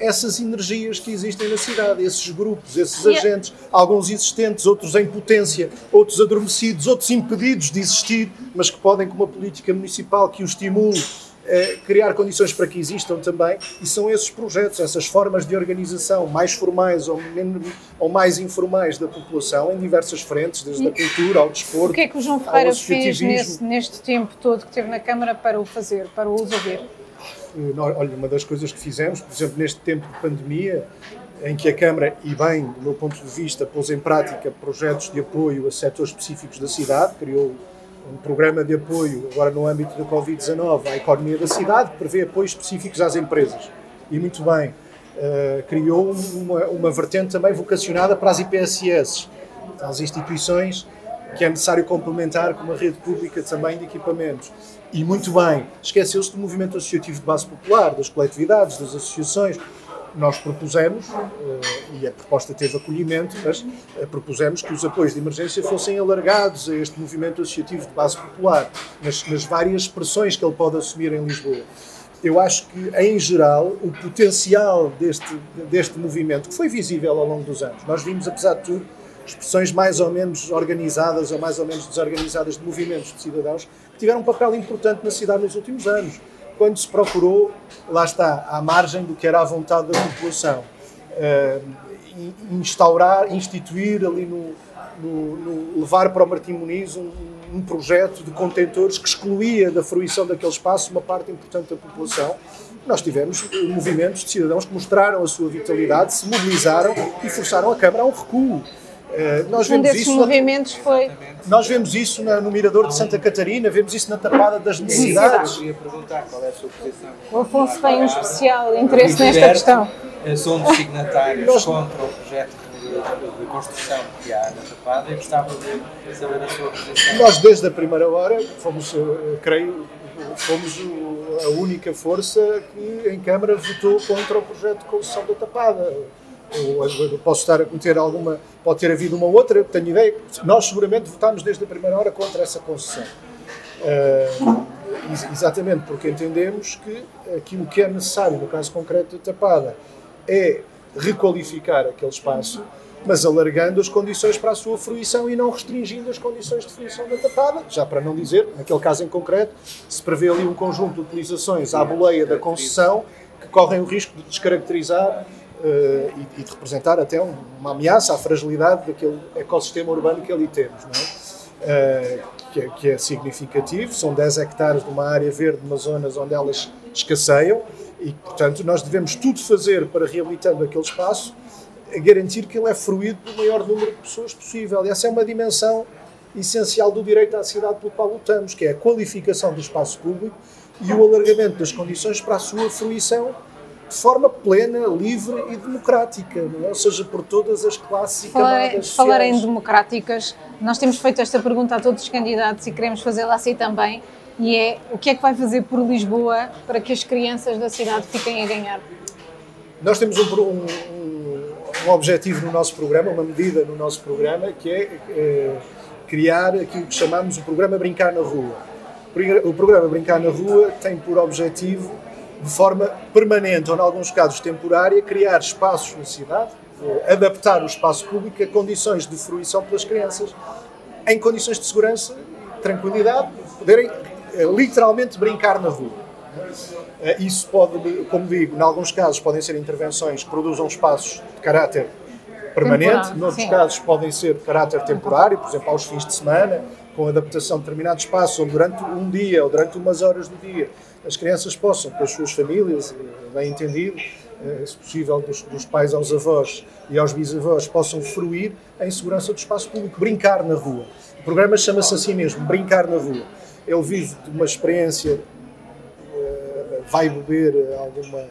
essas energias que existem na cidade, esses grupos, esses yeah. agentes, alguns existentes, outros em potência, outros adormecidos, outros impedidos de existir, mas que podem, com uma política municipal que os estimule, eh, criar condições para que existam também, e são esses projetos, essas formas de organização mais formais ou, menos, ou mais informais da população, em diversas frentes, desde a cultura ao desporto. O que é que o João Ferreira fez nesse, neste tempo todo que esteve na Câmara para o fazer, para o ouvir? Eh, olha, uma das coisas que fizemos, por exemplo, neste tempo de pandemia, em que a Câmara, e bem, do meu ponto de vista, pôs em prática projetos de apoio a setores específicos da cidade, criou um programa de apoio, agora no âmbito da Covid-19, à economia da cidade, que prevê apoios específicos às empresas. E muito bem, uh, criou uma, uma vertente também vocacionada para as IPSS, as instituições que é necessário complementar com uma rede pública também de equipamentos. E muito bem, esqueceu-se do movimento associativo de base popular, das coletividades, das associações. Nós propusemos, eh, e a proposta teve acolhimento, mas eh, propusemos que os apoios de emergência fossem alargados a este movimento associativo de base popular, nas, nas várias expressões que ele pode assumir em Lisboa eu acho que, em geral, o potencial deste, deste movimento, que foi visível ao longo dos anos, nós vimos, apesar de tudo, expressões mais ou menos organizadas ou mais ou menos desorganizadas de movimentos de cidadãos tiveram um papel importante na cidade nos últimos anos, quando se procurou, lá está, à margem do que era a vontade da população, uh, instaurar, instituir ali no, no, no, levar para o Martim Muniz um, um projeto de contentores que excluía da fruição daquele espaço uma parte importante da população nós tivemos eh, movimentos de cidadãos que mostraram a sua vitalidade, se mobilizaram e forçaram a Câmara a um recuo. Uh, nós um vemos desses isso movimentos na, foi. Nós vemos isso na, no Mirador de Santa Catarina, vemos isso na Tapada das Necessidades. Eu ia perguntar qual é a sua posição. O Afonso tem um especial interesse nesta questão. eh, um dos signatários Nós... contra o projeto de, de, construção que há na Tapada e gostava de saber a sua posição. Nós, desde a primeira hora, fomos, creio, fomos a única força que em Câmara votou contra o projeto de construção da Tapada. Ou, posso estar a cometer alguma, pode ter havido uma outra, tenho ideia. Nós seguramente votámos desde a primeira hora contra essa concessão. Uh, exatamente porque entendemos que aquilo que é necessário, no caso concreto da Tapada, é requalificar aquele espaço, mas alargando as condições para a sua fruição e não restringindo as condições de fruição da tapada, já para não dizer, naquele caso em concreto, se prevê ali um conjunto de utilizações à boleia da concessão que correm o risco de descaracterizar uh, e, e, de representar até um, uma ameaça à fragilidade daquele ecossistema urbano que ali temos. Não é? Uh, que, é, que é significativo, são 10 hectares de uma área verde, numa zonas onde elas escasseiam, e, portanto, nós devemos tudo fazer para, reabilitando aquele espaço, garantir que ele é fruído pelo maior número de pessoas possível. E essa é uma dimensão essencial do direito à cidade pelo qual lutamos, que é a qualificação do espaço público e o alargamento das condições para a sua fruição de forma plena, livre e democrática, é? ou seja, por todas as classes e falar, camadas Falar em democráticas, nós temos feito esta pergunta a todos os candidatos e queremos fazê-la assim também, e é o que é que vai fazer por Lisboa para que as crianças da cidade fiquem a ganhar? Nós temos um, um, um objetivo no nosso programa, uma medida no nosso programa, que é, é criar aquilo que chamamos o programa Brincar na Rua. O programa Brincar na Rua tem por objetivo de forma permanente ou, em alguns casos, temporária, criar espaços na cidade, eh, adaptar o espaço público a condições de fruição pelas crianças, em condições de segurança tranquilidade, poderem eh, literalmente brincar na rua. Eh, isso pode, como digo, em alguns casos podem ser intervenções que produzam espaços de caráter permanente, noutros casos podem ser de caráter temporário, por exemplo, aos fins de semana, com adaptação de determinado espaço, ou durante um dia, ou durante umas horas do dia as crianças possam, com as suas famílias, eh, bem entendido, eh, se possível dos, dos, pais aos avós e aos bisavós, possam fruir em segurança do espaço público, brincar na rua. O programa chama-se assim mesmo, Brincar na Rua. Ele vive de uma experiência, vai beber alguma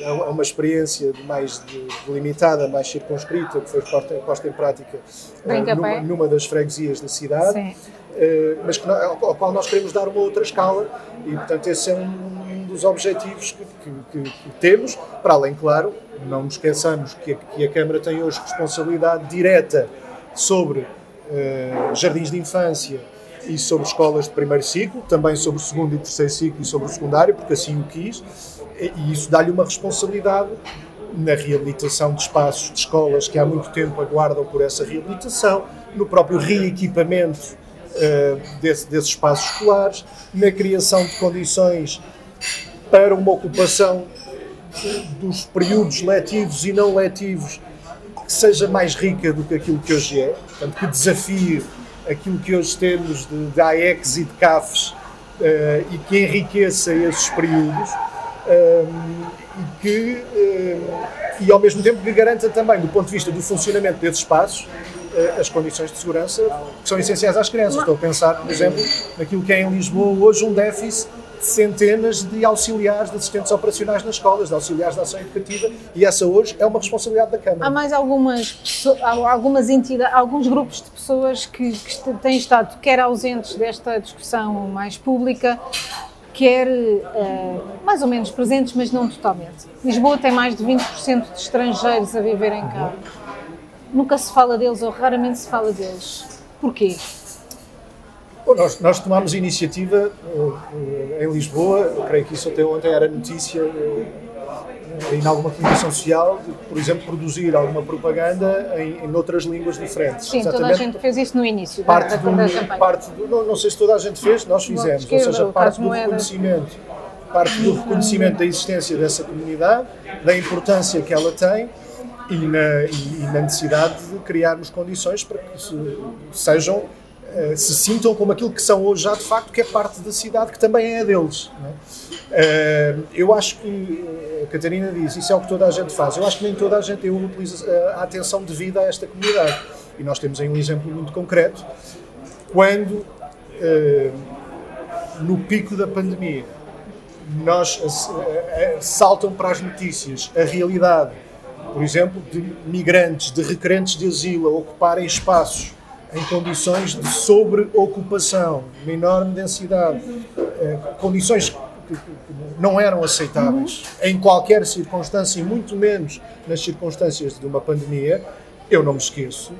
é uma experiência mais delimitada, mais circunscrita, que foi posta, em prática numa, numa, das freguesias da cidade. Sim. Eh, mas que, ao qual nós queremos dar uma outra escala e, portanto, esse é um dos objetivos que, que, que temos, para além, claro, não nos esqueçamos que a, que a Câmara tem hoje responsabilidade direta sobre uh, jardins de infância e sobre escolas de primeiro ciclo, também sobre o segundo e terceiro ciclo e sobre o secundário, porque assim o quis, e isso dá-lhe uma responsabilidade na reabilitação de espaços de escolas que há muito tempo aguardam por essa reabilitação, no próprio reequipamento uh, desse, desses espaços escolares, na criação de condições para uma ocupação dos períodos letivos e não letivos que seja mais rica do que aquilo que hoje é, portanto, que desafie aquilo que hoje temos de, de AECs e de CAFs uh, e que enriqueça esses períodos uh, e que uh, e ao mesmo tempo que garanta também do ponto de vista do funcionamento desses espaços eh, as condições de segurança que são essenciais às crianças. Estou a pensar, por exemplo, naquilo que é em Lisboa hoje um déficit centenas de auxiliares, de assistentes operacionais nas escolas, de auxiliares da ação educativa, e essa hoje é uma responsabilidade da Câmara. Há mais algumas, algumas entidades, alguns grupos de pessoas que, que têm estado quer ausentes desta discussão mais pública, quer uh, mais ou menos presentes, mas não totalmente. Lisboa tem mais de 20% de estrangeiros a viverem cá nunca se fala deles ou raramente se fala deles. Porquê? Bom, nós, nós tomámos iniciativa uh, em Lisboa, creio que isso até ontem era notícia uh, em alguma comunicação social, de, por exemplo, produzir alguma propaganda em, em outras línguas diferentes. Sim, Exatamente, toda a gente fez isso no início parte da, da, do, da campanha. Parte do, não, não, sei se toda a gente fez, nós fizemos, ou seja, parte do reconhecimento, parte do reconhecimento da existência dessa comunidade, da importância que ela tem e na, e na necessidade de criarmos condições para que se, sejam eh, se sintam como aquilo que são hoje já de facto, que é parte da cidade, que também é deles. É? eu acho que, a Catarina diz, isso é o que toda a gente faz. Eu acho que nem toda a gente utiliza a atenção devida a esta comunidade. E nós temos aí um exemplo muito concreto. Quando, no pico da pandemia, nós saltam para as notícias a realidade por exemplo, de migrantes, de requerentes de asilo a ocuparem espaços em condições de sobreocupação, uma enorme densidade, eh, condições que, não eram aceitáveis em qualquer circunstância, e muito menos nas circunstâncias de uma pandemia, eu não me esqueço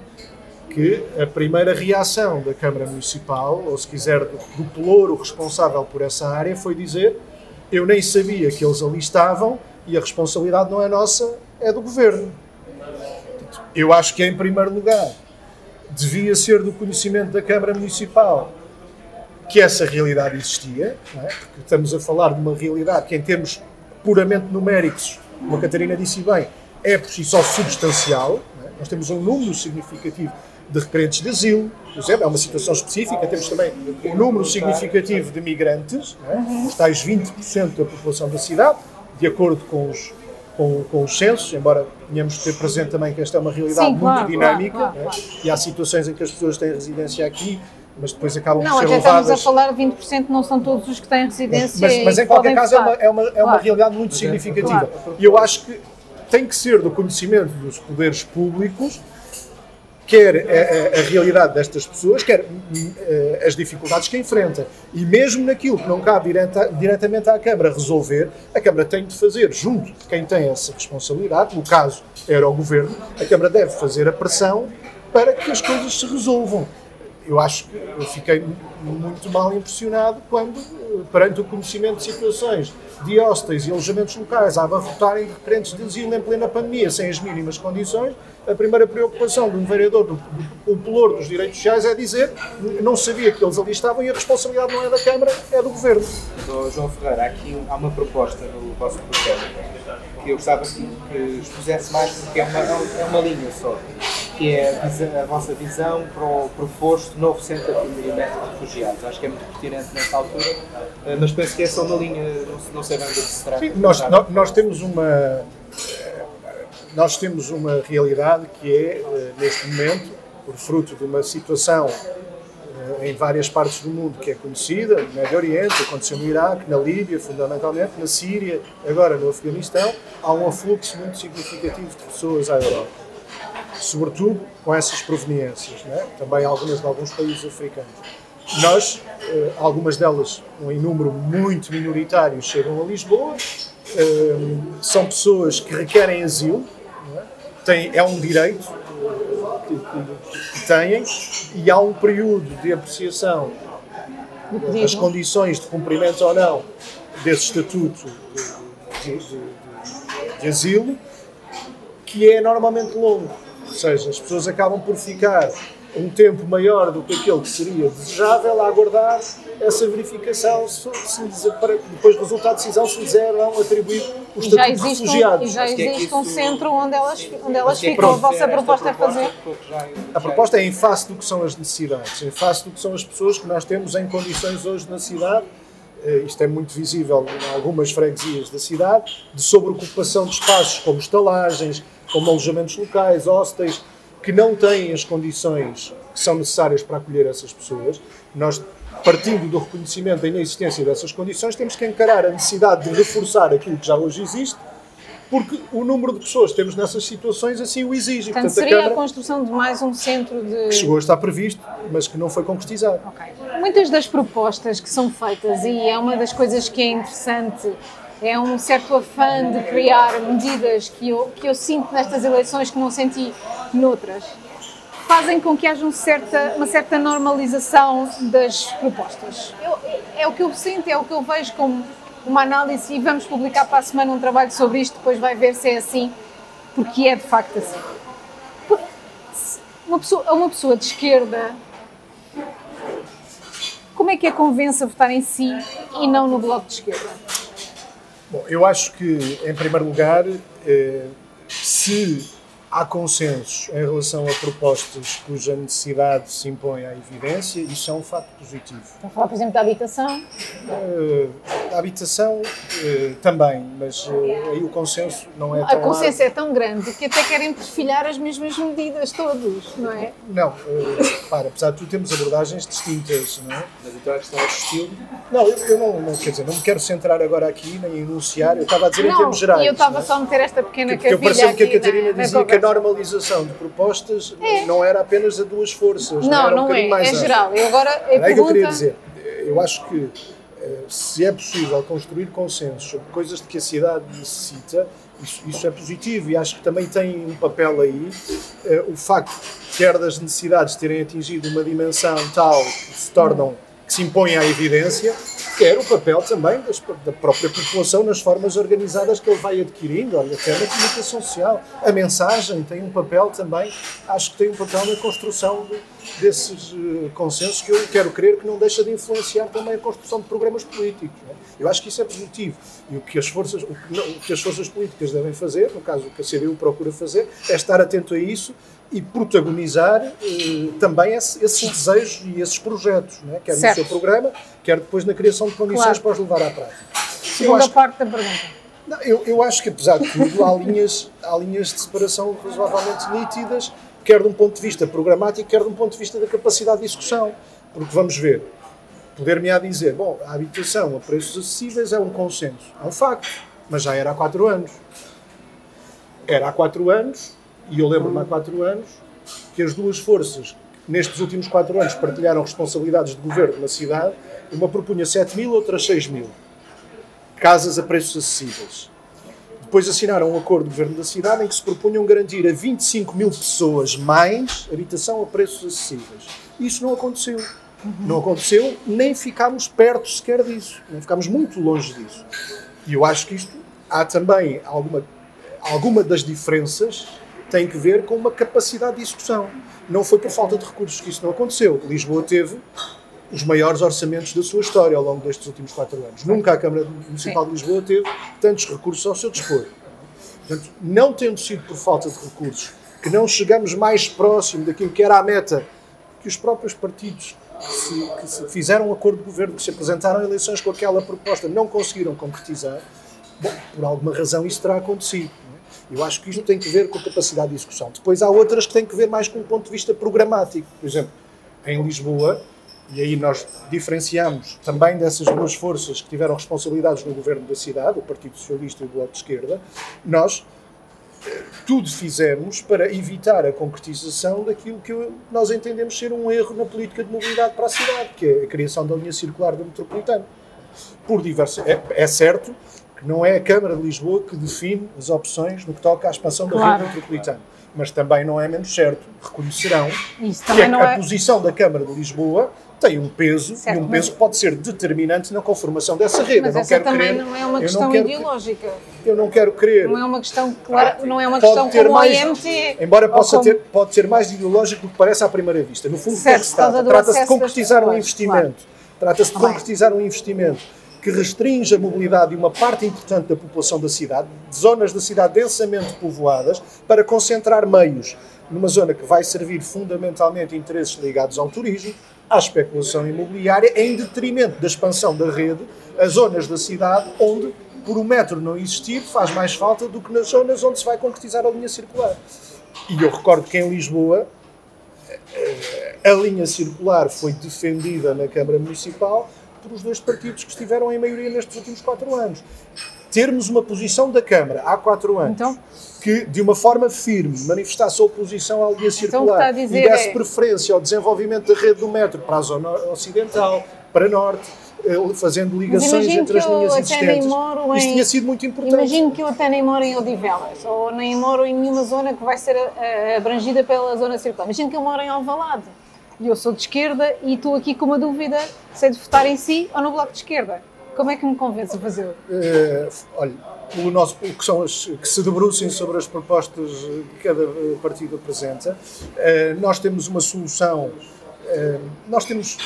que a primeira reação da Câmara Municipal, ou se quiser, do, do pelouro responsável por essa área, foi dizer: Eu nem sabia que eles ali estavam e a responsabilidade não é nossa, é do governo. Eu acho que, em primeiro lugar, devia ser do conhecimento da Câmara Municipal que essa realidade existia, é? porque estamos a falar de uma realidade que, em termos puramente numéricos, como a Catarina disse bem, é por si só substancial. É? Nós temos um número significativo de requerentes de asilo, por exemplo, é uma situação específica. Temos também um número significativo de migrantes, é? os tais 20% da população da cidade, de acordo com os, com, com os censos, embora tenhamos de ter presente também que esta é uma realidade Sim, muito claro, dinâmica claro, claro, e há situações em que as pessoas têm residência aqui mas depois acabam não, por ser levadas... Não, estamos a falar 20% não são todos os que têm residência Mas, mas em qualquer caso é uma, é uma, é uma realidade muito significativa. E eu acho que tem que ser do conhecimento dos poderes públicos quer a, a, realidade destas pessoas, quer uh, as dificuldades que enfrenta. E mesmo naquilo que não cabe direta, diretamente à Câmara resolver, a Câmara tem de fazer, junto de quem tem essa responsabilidade, no caso era o Governo, a Câmara deve fazer a pressão para que as coisas se resolvam eu acho que eu fiquei muito mal impressionado quando, perante o conhecimento de situações de hostéis e alojamentos locais a abarrotarem requerentes de asilo em plena pandemia, sem as mínimas condições, a primeira preocupação de um vereador do, do, dos direitos sociais é dizer não sabia que eles ali estavam e a responsabilidade não é da Câmara, é do Governo. João Ferreira, aqui há uma proposta no vosso projeto que eu gostava que, que expusesse mais, porque é uma, é uma linha só, que é a, a vossa visão para o proposto novo centro de acolhimento de refugiados. Acho que é muito pertinente nesta altura, eh, mas penso que é uma linha, não, não sei bem do que se trata. Sim, nós, nós, nós temos uma nós temos uma realidade que é, eh, neste momento, por fruto de uma situação eh, em várias partes do mundo que é conhecida, no Médio Oriente, aconteceu no Iraque, na Líbia, fundamentalmente, na Síria, agora no Afeganistão, há um afluxo muito significativo de pessoas à Europa. Sobretudo com essas proveniências, é? também algumas de alguns países africanos. Nós, eh, algumas delas, em número muito minoritário, chegam a Lisboa, são pessoas que requerem asilo, tem, é um direito que, têm e há um período de apreciação das condições de cumprimento ou não desse estatuto de, de, de asilo que é normalmente longo. Ou seja, as pessoas acabam por ficar um tempo maior do que aquele que seria desejável a aguardar essa verificação se, se, para depois do resultado de decisão se lhes eram atribuir o estatuto de refugiados. E já é existe um centro onde elas, onde elas é ficam. A vossa proposta é fazer? A proposta é em face do que são as necessidades, em face do que são as pessoas que nós temos em condições hoje na cidade eh, isto é muito visível em algumas freguesias da cidade, de sobreocupação de espaços como estalagens, como alojamentos locais, hostéis, que não têm as condições que são necessárias para acolher essas pessoas. Nós, partindo do reconhecimento da inexistência dessas condições, temos que encarar a necessidade de reforçar aquilo que já hoje existe, porque o número de pessoas que temos nessas situações assim o exige. Portanto, Portanto seria a, Câmara, a, construção de mais um centro de... Que chegou a estar previsto, mas que não foi concretizado. Okay. Muitas das propostas que são feitas, e é uma das coisas que é interessante é um certo afã de criar medidas que eu, que eu sinto nestas eleições que não senti noutras, fazem com que haja um certa, uma certa normalização das propostas. Eu, é o que eu sinto, é o que eu vejo como uma análise e vamos publicar para a semana um trabalho sobre isto, depois vai ver se é assim, porque é de facto assim. Uma pessoa, uma pessoa de esquerda, como é que a convence a votar em si e não no bloco de esquerda? Bom, eu acho que, em primeiro lugar, eh, se há consensos em relação a propostas cuja necessidade se impõe à evidência, isso é um fato positivo. Estão a falar, por exemplo, da habitação? Uh, a habitação uh, também, mas uh, aí o consenso não é tão... O consenso é tão grande que até querem perfilhar as mesmas medidas todos, não é? Não, para, apesar de tudo temos abordagens distintas, não é? Mas então a questão é estilo Não, eu, eu não, não, quer dizer, não me quero centrar agora aqui nem enunciar, eu estava a dizer em Não, termos gerais. e eu estava é? só a meter esta pequena Porque eu pareceu que a Catarina na- na dizia que. Normalização de propostas não era apenas a duas forças. Não, era um não bocadinho é, é geral. Eu agora, a Era aí que eu pergunta... queria dizer. Eu acho que eh, se é possível construir consensos sobre coisas de que a cidade necessita, isso, isso é positivo e acho que também tem um papel aí eh, o facto, quer das necessidades terem atingido uma dimensão tal que se tornam, se impõem à evidência, quer o papel também das- da própria população nas formas organizadas que ele vai adquirindo, olha, até na comunicação social. A mensagem tem um papel também, acho que tem um papel na construção de- desses eh, consensos que eu quero crer que não deixa de influenciar também a construção de programas políticos. é? Eu acho que isso é positivo. E o que as forças, o que não- o que as forças políticas devem fazer, no caso o que a CDU procura fazer, é estar atento a isso e protagonizar eh, também esse- esses desejos e esses projetos, não é? quer Certo. no seu programa, quer depois na criação de condições Claro. para os levar à prática. Segunda parte da pergunta. não, eu, eu acho que, apesar de tudo, há linhas, há linhas de separação razoavelmente nítidas, quer de um ponto de vista programático, quer de um ponto de vista da capacidade de execução. Porque vamos ver, poder-me-á dizer, bom, a habitação a preços acessíveis é um consenso. É um facto, mas já era há quatro anos. Era há quatro anos, e eu lembro-me há quatro anos, que as duas forças nestes últimos quatro anos partilharam responsabilidades de governo na cidade, uma propunha 7 mil, outra 6 mil casas a preços acessíveis. Depois assinaram um acordo do Governo da cidade em que se propunham garantir a 25 mil pessoas mais habitação a preços acessíveis. Isso não aconteceu. Não aconteceu, nem ficámos perto sequer disso. Nem ficámos muito longe disso. E eu acho que isto há também alguma, alguma das diferenças tem que ver com uma capacidade de execução. Não foi por falta de recursos que isso não aconteceu. Lisboa teve os maiores orçamentos da sua história ao longo destes últimos quatro anos. Nunca a Câmara Municipal de Lisboa teve tantos recursos ao seu dispor. Portanto, não tendo sido por falta de recursos que não chegamos mais próximo daquilo que era a meta que os próprios partidos que se, que se fizeram um acordo de governo, que se apresentaram a eleições com aquela proposta, não conseguiram concretizar, bom, por alguma razão isso terá acontecido. Eu acho que isto tem que ver com a capacidade de execução. Depois há outras que têm que ver mais com o ponto de vista programático. Por exemplo, em Lisboa, e aí nós diferenciamos também dessas duas forças que tiveram responsabilidades no governo da cidade, o Partido Socialista e o Bloco de Esquerda, nós eh, tudo fizemos para evitar a concretização daquilo que nós entendemos ser um erro na política de mobilidade para a cidade, que é a criação da linha circular do metropolitano. Por diversas, é, é certo não é a Câmara de Lisboa que define as opções no que toca à expansão da Claro. rede metropolitana, mas também não é menos certo, reconhecerão que a, é... posição da Câmara de Lisboa tem um peso Certo, e um peso que pode ser determinante na conformação dessa rede. Mas essa quero também crer, não é uma questão ideológica. Eu não quero crer. Não é uma questão clara, não é uma questão ter como mais- IMT. Embora possa como- ter, pode ser mais ideológico do que parece à primeira vista. No fundo, Certo, que é que se trata? Trata-se de concretizar um investimento. Trata-se de concretizar um investimento que restringe a mobilidade de uma parte importante da população da cidade, de zonas da cidade densamente povoadas, para concentrar meios numa zona que vai servir fundamentalmente interesses ligados ao turismo, à especulação imobiliária, em detrimento da expansão da rede a zonas da cidade onde, por o metro não existir, faz mais falta do que nas zonas onde se vai concretizar a linha circular. E eu recordo que em Lisboa a linha circular foi defendida na Câmara Municipal por os dois partidos que estiveram em maioria nestes últimos quatro anos. Termos uma posição da Câmara há quatro anos Então? que, de uma forma firme, manifestasse a oposição à linha Então, circular dizer e desse é- preferência ao desenvolvimento da rede do metro para a zona ocidental, para norte, eh, fazendo ligações entre as linhas existentes. moro Isto em- tinha sido muito importante. Imagino que eu até nem moro em Odivelas, ou nem moro em nenhuma zona que vai ser eh, abrangida pela zona circular. Imagino que eu moro em Alvalade. E eu sou de esquerda e estou aqui com uma dúvida se é de votar em si ou no bloco de esquerda. Como é que me convence a fazê-lo? Eh, olha, o nosso, que são as que se debrucem sobre as propostas que cada eh, partido apresenta, eh, nós temos uma solução, eh, nós temos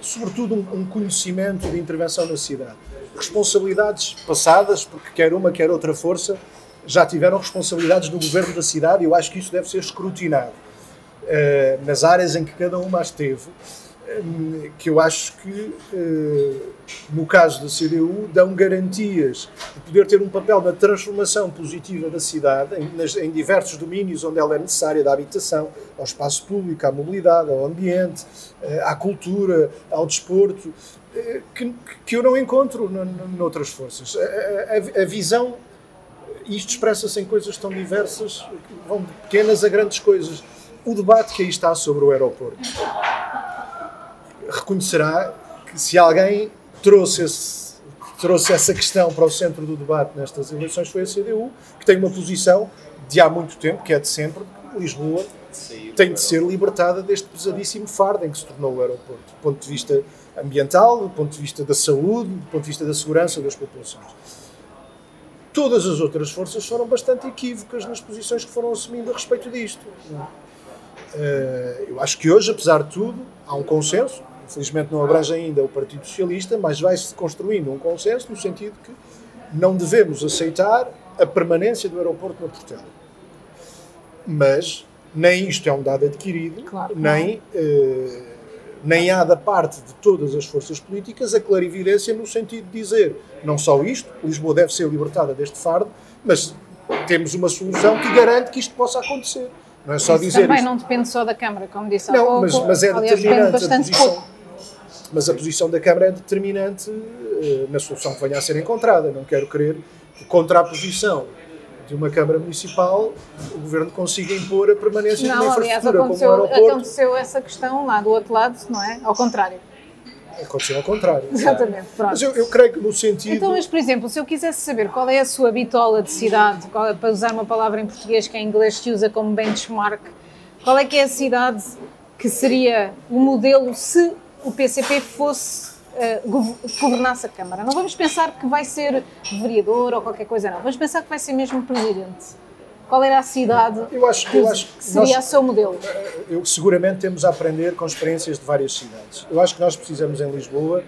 sobretudo um, um conhecimento de intervenção na cidade. Responsabilidades passadas, porque quer uma, quer outra força, já tiveram responsabilidades no governo da cidade e eu acho que isso deve ser escrutinado. Eh, nas áreas em que cada uma as teve, hum, que eu acho que, eh, no caso da CDU, dão garantias de poder ter um papel na transformação positiva da cidade, em, diversos domínios onde ela é necessária, da habitação, ao espaço público, à mobilidade, ao ambiente, eh, à cultura, ao desporto, eh, que, que eu não encontro noutras forças. A, a, a visão, isto expressa-se em coisas tão diversas, vão de pequenas a grandes coisas. O debate que aí está sobre o aeroporto reconhecerá que se alguém trouxe, esse, trouxe essa questão para o centro do debate nestas eleições foi a CDU, que tem uma posição de há muito tempo, que é de sempre, que Lisboa tem de ser libertada deste pesadíssimo fardo em que se tornou o aeroporto, do ponto de vista ambiental, do ponto de vista da saúde, do ponto de vista da segurança das populações. Todas as outras forças foram bastante equívocas nas posições que foram assumindo a respeito disto. Eh, eu acho que hoje, apesar de tudo, há um consenso, infelizmente não abrange ainda o Partido Socialista, mas vai-se construindo um consenso no sentido que não devemos aceitar a permanência do aeroporto na Portela. Mas nem isto é um dado adquirido, claro, nem, eh, nem há da parte de todas as forças políticas a clarividência no sentido de dizer não só isto, Lisboa deve ser libertada deste fardo, mas temos uma solução que garante que isto possa acontecer. Não é só Isso dizer também isto. não depende só da Câmara, como disse há não, pouco. Mas, mas é Aliás, determinante a posição, pouco. mas a posição da Câmara é determinante uh, na solução que venha a ser encontrada. Não quero crer que contra a posição de uma Câmara Municipal o Governo consiga impor a permanência não, de uma infraestrutura aliás, como o aeroporto. aconteceu essa questão lá do outro lado, não é? Ao contrário. Aconteceu ao contrário. Exatamente, pronto. Mas eu, eu, creio que no sentido... Então, mas, por exemplo, se eu quisesse saber qual é a sua bitola de cidade, é, para usar uma palavra em português que em inglês se usa como benchmark, qual é que é a cidade que seria o modelo se o PCP fosse uh, governasse a Câmara? Não vamos pensar que vai ser vereador ou qualquer coisa, não. Vamos pensar que vai ser mesmo presidente. Qual era a cidade eu acho, que, eu acho que seria nós, o seu modelo? Eh, eu, seguramente temos a aprender com experiências de várias cidades. Eu acho que nós precisamos em Lisboa,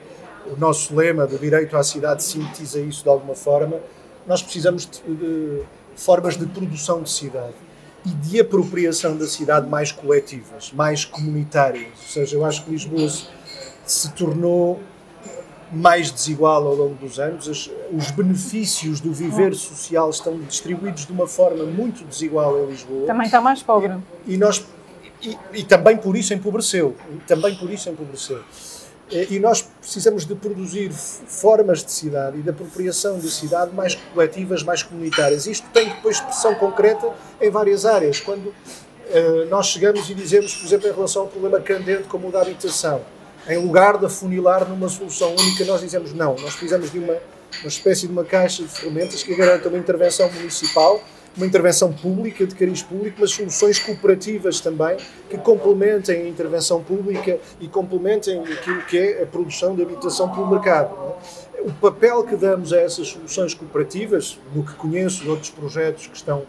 o nosso lema do direito à cidade sintetiza isso de alguma forma, nós precisamos de, de formas de produção de cidade e de apropriação da cidade mais coletivas, mais comunitárias. Ou seja, eu acho que Lisboa se tornou mais desigual ao longo dos anos. os benefícios do viver social estão distribuídos de uma forma muito desigual em Lisboa. Também está mais pobre. E, e nós e, e, também por isso empobreceu. também por isso empobreceu. E nós precisamos de produzir formas de cidade e de apropriação de cidade mais coletivas, mais comunitárias. Isto tem depois expressão concreta em várias áreas. Quando uh, nós chegamos e dizemos, por exemplo, em relação ao problema candente como o da habitação, em lugar de afunilar numa solução única, nós dizemos não, nós precisamos de uma, uma espécie de uma caixa de ferramentas que garanta uma intervenção municipal uma intervenção pública, de cariz público, mas soluções cooperativas também, que complementem a intervenção pública e complementem aquilo que é a produção de habitação pelo mercado. É? O papel que damos a essas soluções cooperativas, no que conheço de outros projetos que estão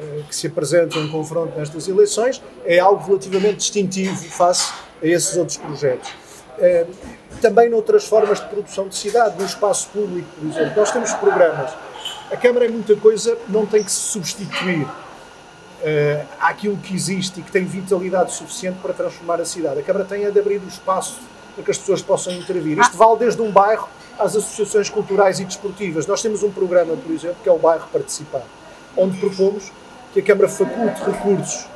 eh, que se apresentam em confronto nestas eleições, é algo relativamente distintivo face a esses outros projetos. Eh, também noutras formas de produção de cidade, no espaço público, por exemplo. Nós temos programas a Câmara é muita coisa, não tem que se substituir uh, àquilo que existe e que tem vitalidade suficiente para transformar a cidade. A Câmara tem é de abrir o espaço para que as pessoas possam intervir. Isto vale desde um bairro às associações culturais e desportivas. Nós temos um programa, por exemplo, que é o Bairro Participar, onde propomos que a Câmara faculte recursos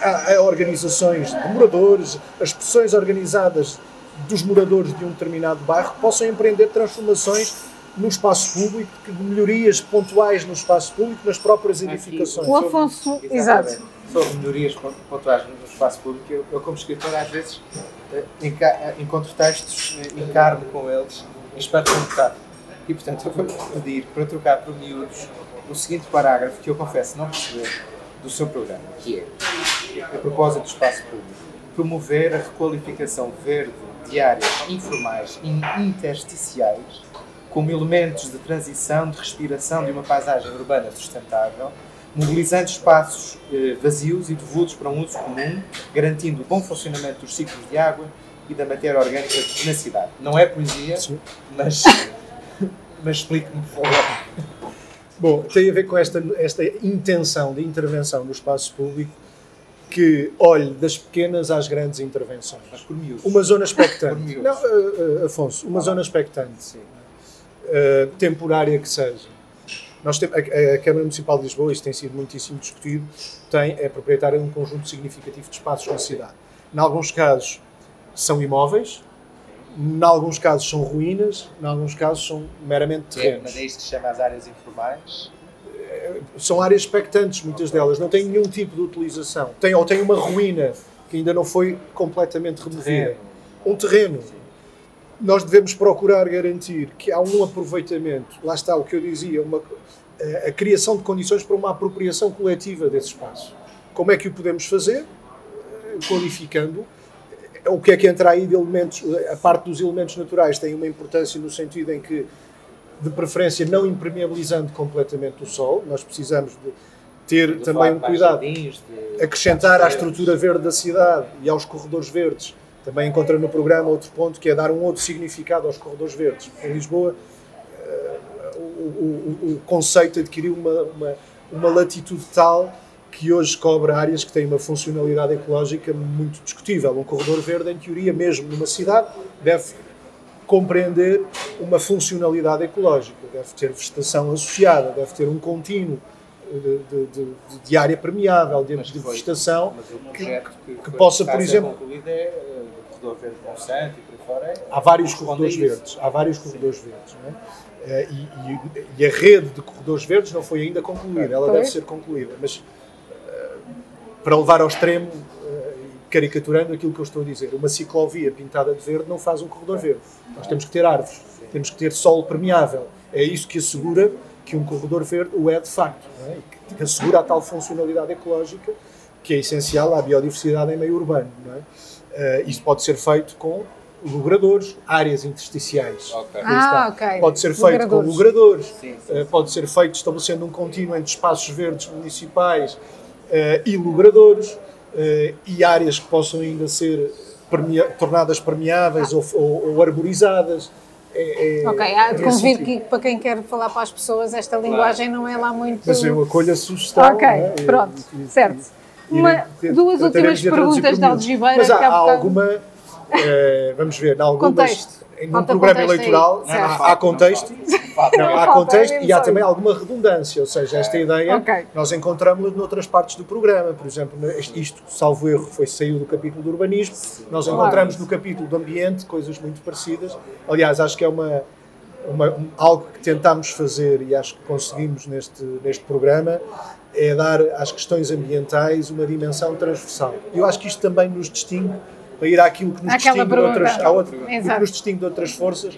a, a organizações de moradores, as expressões organizadas dos moradores de um determinado bairro que possam empreender transformações no espaço público, melhorias pontuais no espaço público, nas próprias edificações. O Afonso, exato. Sobre melhorias pontuais no espaço público, eu, eu como escritor, às vezes eh, eh, encontro textos, eh, encarno com eles e espero um bocado. E portanto, eu vou pedir para trocar por miúdos o seguinte parágrafo que eu confesso não perceber do seu programa, que é, a propósito do espaço público, promover a requalificação verde de áreas informais e intersticiais como elementos de transição, de respiração de uma paisagem urbana sustentável, mobilizando espaços eh, vazios e devolutos para um uso comum, garantindo o bom funcionamento dos ciclos de água e da matéria orgânica na cidade. Não é poesia, Sim. mas, *laughs* mas explique-me, por favor. Bom, tem a ver com esta, esta intenção de intervenção no espaço público que olhe das pequenas às grandes intervenções. Mas por miúdos. Uma zona *laughs* expectante. Não, uh, uh, Afonso, uma zona expectante, Sim. uh, temporária que seja. Nós temos, a, a Câmara Municipal de Lisboa, isso tem sido muitíssimo discutido, tem, é proprietária de um conjunto significativo de espaços na cidade. Em alguns casos são imóveis, em alguns casos são ruínas, em alguns casos são meramente É, terrenos. mas é isto que se chama as áreas informais. São áreas expectantes, muitas delas, não têm nenhum tipo de utilização. Tem, ou tem uma ruína que ainda não foi completamente removida. Um terreno. Nós devemos procurar garantir que há um aproveitamento, lá está o que eu dizia, uma, a, a criação de condições para uma apropriação coletiva desse espaço. Como é que o podemos fazer? Qualificando. O que é que entra aí de elementos? A parte dos elementos naturais tem uma importância no sentido em que de preferência não impermeabilizando completamente o sol. Nós precisamos de ter a também um de cuidado, jardins, de- acrescentar à de- estrutura verde da cidade e aos corredores verdes. Também encontra no programa outro ponto que é dar um outro significado aos corredores verdes. Em Lisboa, eh, o, o- o- o conceito adquiriu uma, uma, uma latitude tal que hoje cobre áreas que têm uma funcionalidade ecológica muito discutível. Um corredor verde, em teoria, mesmo numa cidade, deve compreender uma funcionalidade ecológica, deve ter vegetação associada, deve ter um contínuo eh, de, de- de- de área permeável, de, Mas de foi- vegetação. Projeto que, que foi- possa, por exemplo- é eh, do corredor verde de Monsanto e por aí fora. é- Há vários corredores verdes, há vários corredores verdes. não é? Eh, E, e- e a rede de corredores verdes não foi ainda concluída, ela Pois. deve ser concluída, mas para levar ao extremo, caricaturando aquilo que eu estou a dizer, uma ciclovia pintada de verde não faz um corredor verde. Nós temos que ter árvores, temos que ter solo permeável. É isso que assegura que um corredor verde o é de facto, não é? E que- assegura a tal funcionalidade ecológica que é essencial à biodiversidade em meio urbano. Não é? Eh, isso pode ser feito com logradores, áreas intersticiais. Ok. Aí Ah, está. ok. Pode ser feito com Logradores. logradores, Sim, sim. eh, pode ser feito estabelecendo um contínuo entre espaços verdes municipais eh, e logradores e áreas que possam ainda ser permea- tornadas permeáveis ou, ou- ou arborizadas. É, é- Ok, há- é sentido. que para quem quer falar para as pessoas, esta linguagem não é lá muito. Mas eu acolho a sugestão. Ok, é? Pronto, e- e- certo. Uma- e- duas últimas de perguntas da miúdos. Algibeira, Mas há, há alguma. Eh, vamos ver, em algumas. Contexto. Em um programa aí. eleitoral há, há contexto. Não, há contexto e há também alguma redundância, ou seja, esta ideia Ok. nós encontramos-la noutras partes do programa, por exemplo, isto- salvo erro, foi saiu do capítulo do urbanismo, nós encontramos no capítulo do ambiente coisas muito parecidas. Aliás, acho que é uma, uma- um- algo que tentámos fazer e acho que conseguimos neste, neste programa é dar às questões ambientais uma dimensão transversal. Eu acho que isto também nos distingue para ir àquilo que nos distingue de outras, outra- que nos distingue de outras forças.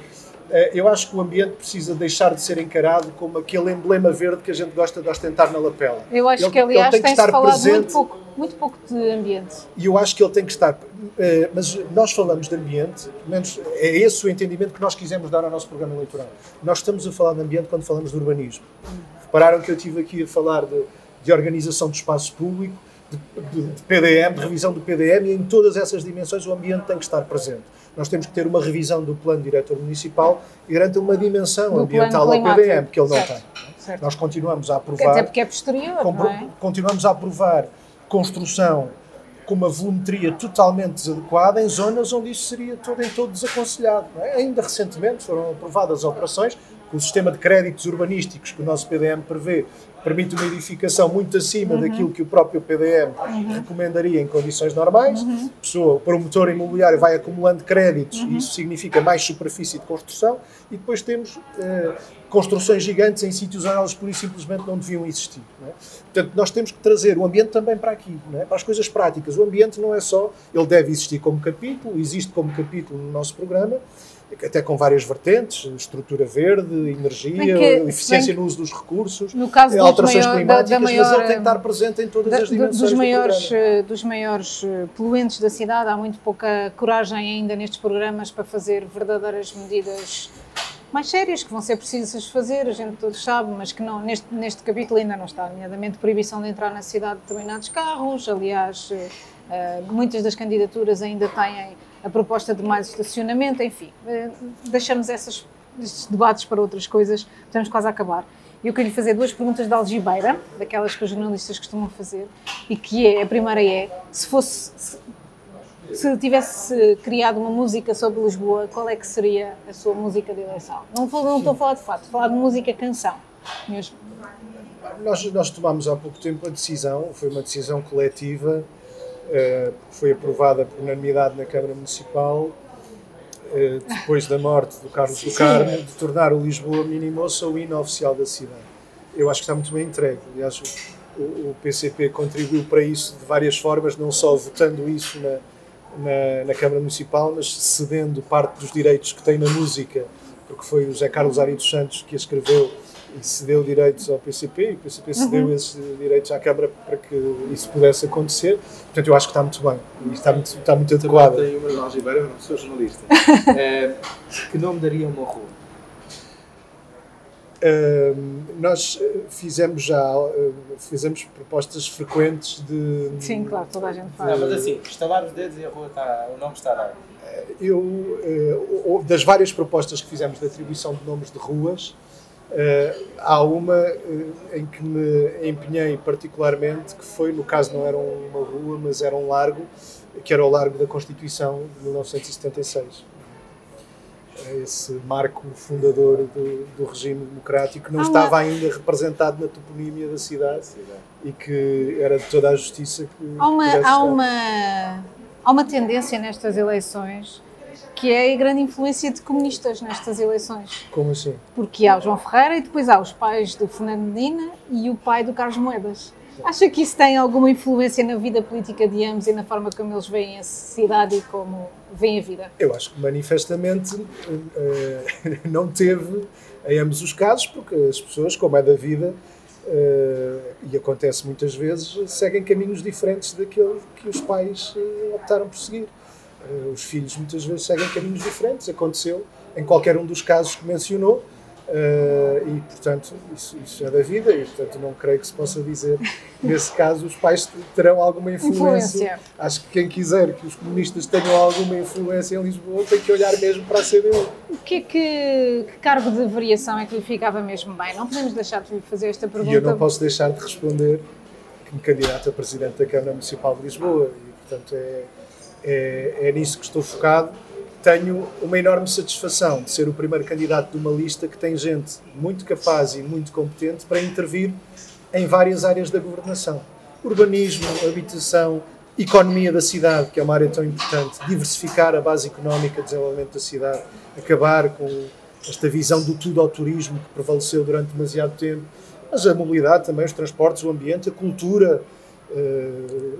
Eh, Eu acho que o ambiente precisa deixar de ser encarado como aquele emblema verde que a gente gosta de ostentar na lapela. Eu acho Ele- que, aliás, tem que estar falado presente muito pouco, muito pouco de ambiente. e eu acho que ele tem que estar. eh, Mas nós falamos de ambiente, pelo menos é esse o entendimento que nós quisemos dar ao nosso programa eleitoral. Nós estamos a falar de ambiente quando falamos de urbanismo. Repararam que eu estive aqui a falar de, de organização do espaço público, de, de- PDM, de revisão do PDM, e em todas essas dimensões o ambiente tem que estar presente. Nós temos que ter uma revisão do plano diretor municipal e garante uma dimensão Do ambiental ao PDM, que ele não Certo. tem. Certo. Nós continuamos a Até aprovar porque é posterior, não é? continuamos a aprovar construção com uma volumetria totalmente desadequada em zonas onde isso seria todo em todo desaconselhado. não é? Ainda recentemente foram aprovadas operações com o sistema de créditos urbanísticos que o nosso PDM prevê, permite uma edificação muito acima daquilo que o próprio PDM recomendaria em condições normais. A pessoa, o promotor imobiliário vai acumulando créditos e isso significa mais superfície de construção e depois temos eh, construções gigantes em sítios onde elas pura e simplesmente não deviam existir. não é? Portanto, nós temos que trazer o ambiente também para aqui, é? para as coisas práticas. O ambiente não é só, ele deve existir como capítulo, existe como capítulo no nosso programa, até com várias vertentes, estrutura verde, energia, que- eficiência no uso dos recursos, No caso dos alterações maior- da- da climáticas, maior, mas ele tem que estar presente em todas Da- as do- dimensões dos, do maiores, eh, dos maiores eh, poluentes da cidade, há muito pouca coragem ainda nestes programas para fazer verdadeiras medidas mais sérias que vão ser precisas fazer, a gente todos sabe, mas que não, neste, neste capítulo ainda não está, nomeadamente proibição de entrar na cidade de determinados carros, aliás, eh, eh, muitas das candidaturas ainda têm a proposta de mais estacionamento, enfim, eh, deixamos essas, estes debates para outras coisas, estamos quase a acabar. Eu queria fazer duas perguntas de algibeira, daquelas que os jornalistas costumam fazer, e que é, a primeira é, se fosse, se, se tivesse criado uma música sobre Lisboa, qual é que seria a sua música de eleição? Não, não estou a falar de fato, estou a falar de música canção. Mesmo. Nós, nós tomámos há pouco tempo a decisão, foi uma decisão coletiva, foi aprovada por unanimidade na Câmara Municipal, eh, depois da morte do Carlos do Carmo, de tornar o Lisboa Minimoça o hino oficial da cidade. Eu acho que está muito bem entregue. Aliás, o, o PCP contribuiu para isso de várias formas, não só votando isso na, na, na Câmara Municipal, mas cedendo parte dos direitos que tem na música, porque foi o José Carlos Ari dos Santos que a escreveu cedeu direitos ao PCP, e o PCP cedeu esses direitos à Câmara para que isso pudesse acontecer. Portanto, eu acho que está muito bem e está muito, está muito adequado. Também tem o Manuel Ribeiro, eu não sou jornalista. *laughs* Eh, que nome daria uma rua? Nós eh, fizemos já eh, fizemos propostas frequentes de Sim, claro, toda a gente Não, faz. mas assim, estalar os dedos e a rua está, o nome está dado. eu das várias propostas que fizemos de atribuição de nomes de ruas eh, há uma eh, em que me empenhei particularmente que foi no caso não era uma rua mas era um largo que era o Largo da Constituição de 1976 esse marco fundador do, do regime democrático que não uma- estava ainda representado na toponímia da cidade e que era de toda a justiça que Há uma, há, uma, há uma tendência nestas eleições que é a grande influência de comunistas nestas eleições. Como assim? Porque há o João Ferreira e depois há os pais do Fernando Medina e o pai do Carlos Moedas. Acha que isso tem alguma influência na vida política de ambos e na forma como eles veem a cidade e como veem a vida? Eu acho que manifestamente eh, não teve em ambos os casos, porque as pessoas, como é da vida, eh, e acontece muitas vezes, seguem caminhos diferentes daquele que os pais eh, optaram por seguir. Eh, Os filhos muitas vezes seguem caminhos diferentes, aconteceu em qualquer um dos casos que mencionou, eh, e portanto isso, isso é da vida, e portanto não creio que se possa dizer nesse caso os pais terão alguma influência. Influência. Acho que quem quiser que os comunistas tenham alguma influência em Lisboa tem que olhar mesmo para a CDU. O que é que, que cargo de variação é que lhe ficava mesmo bem? Não podemos deixar de lhe fazer esta pergunta. E eu não posso deixar de responder que me candidato a Presidente da Câmara Municipal de Lisboa e, portanto, é, é, é nisso que estou focado. Tenho uma enorme satisfação de ser o primeiro candidato de uma lista que tem gente muito capaz e muito competente para intervir em várias áreas da governação. Urbanismo, habitação, economia da cidade, que é uma área tão importante, diversificar a base económica, desenvolvimento da cidade, acabar com esta visão do tudo ao turismo que prevaleceu durante demasiado tempo, mas a mobilidade também, os transportes, o ambiente, a cultura, eh,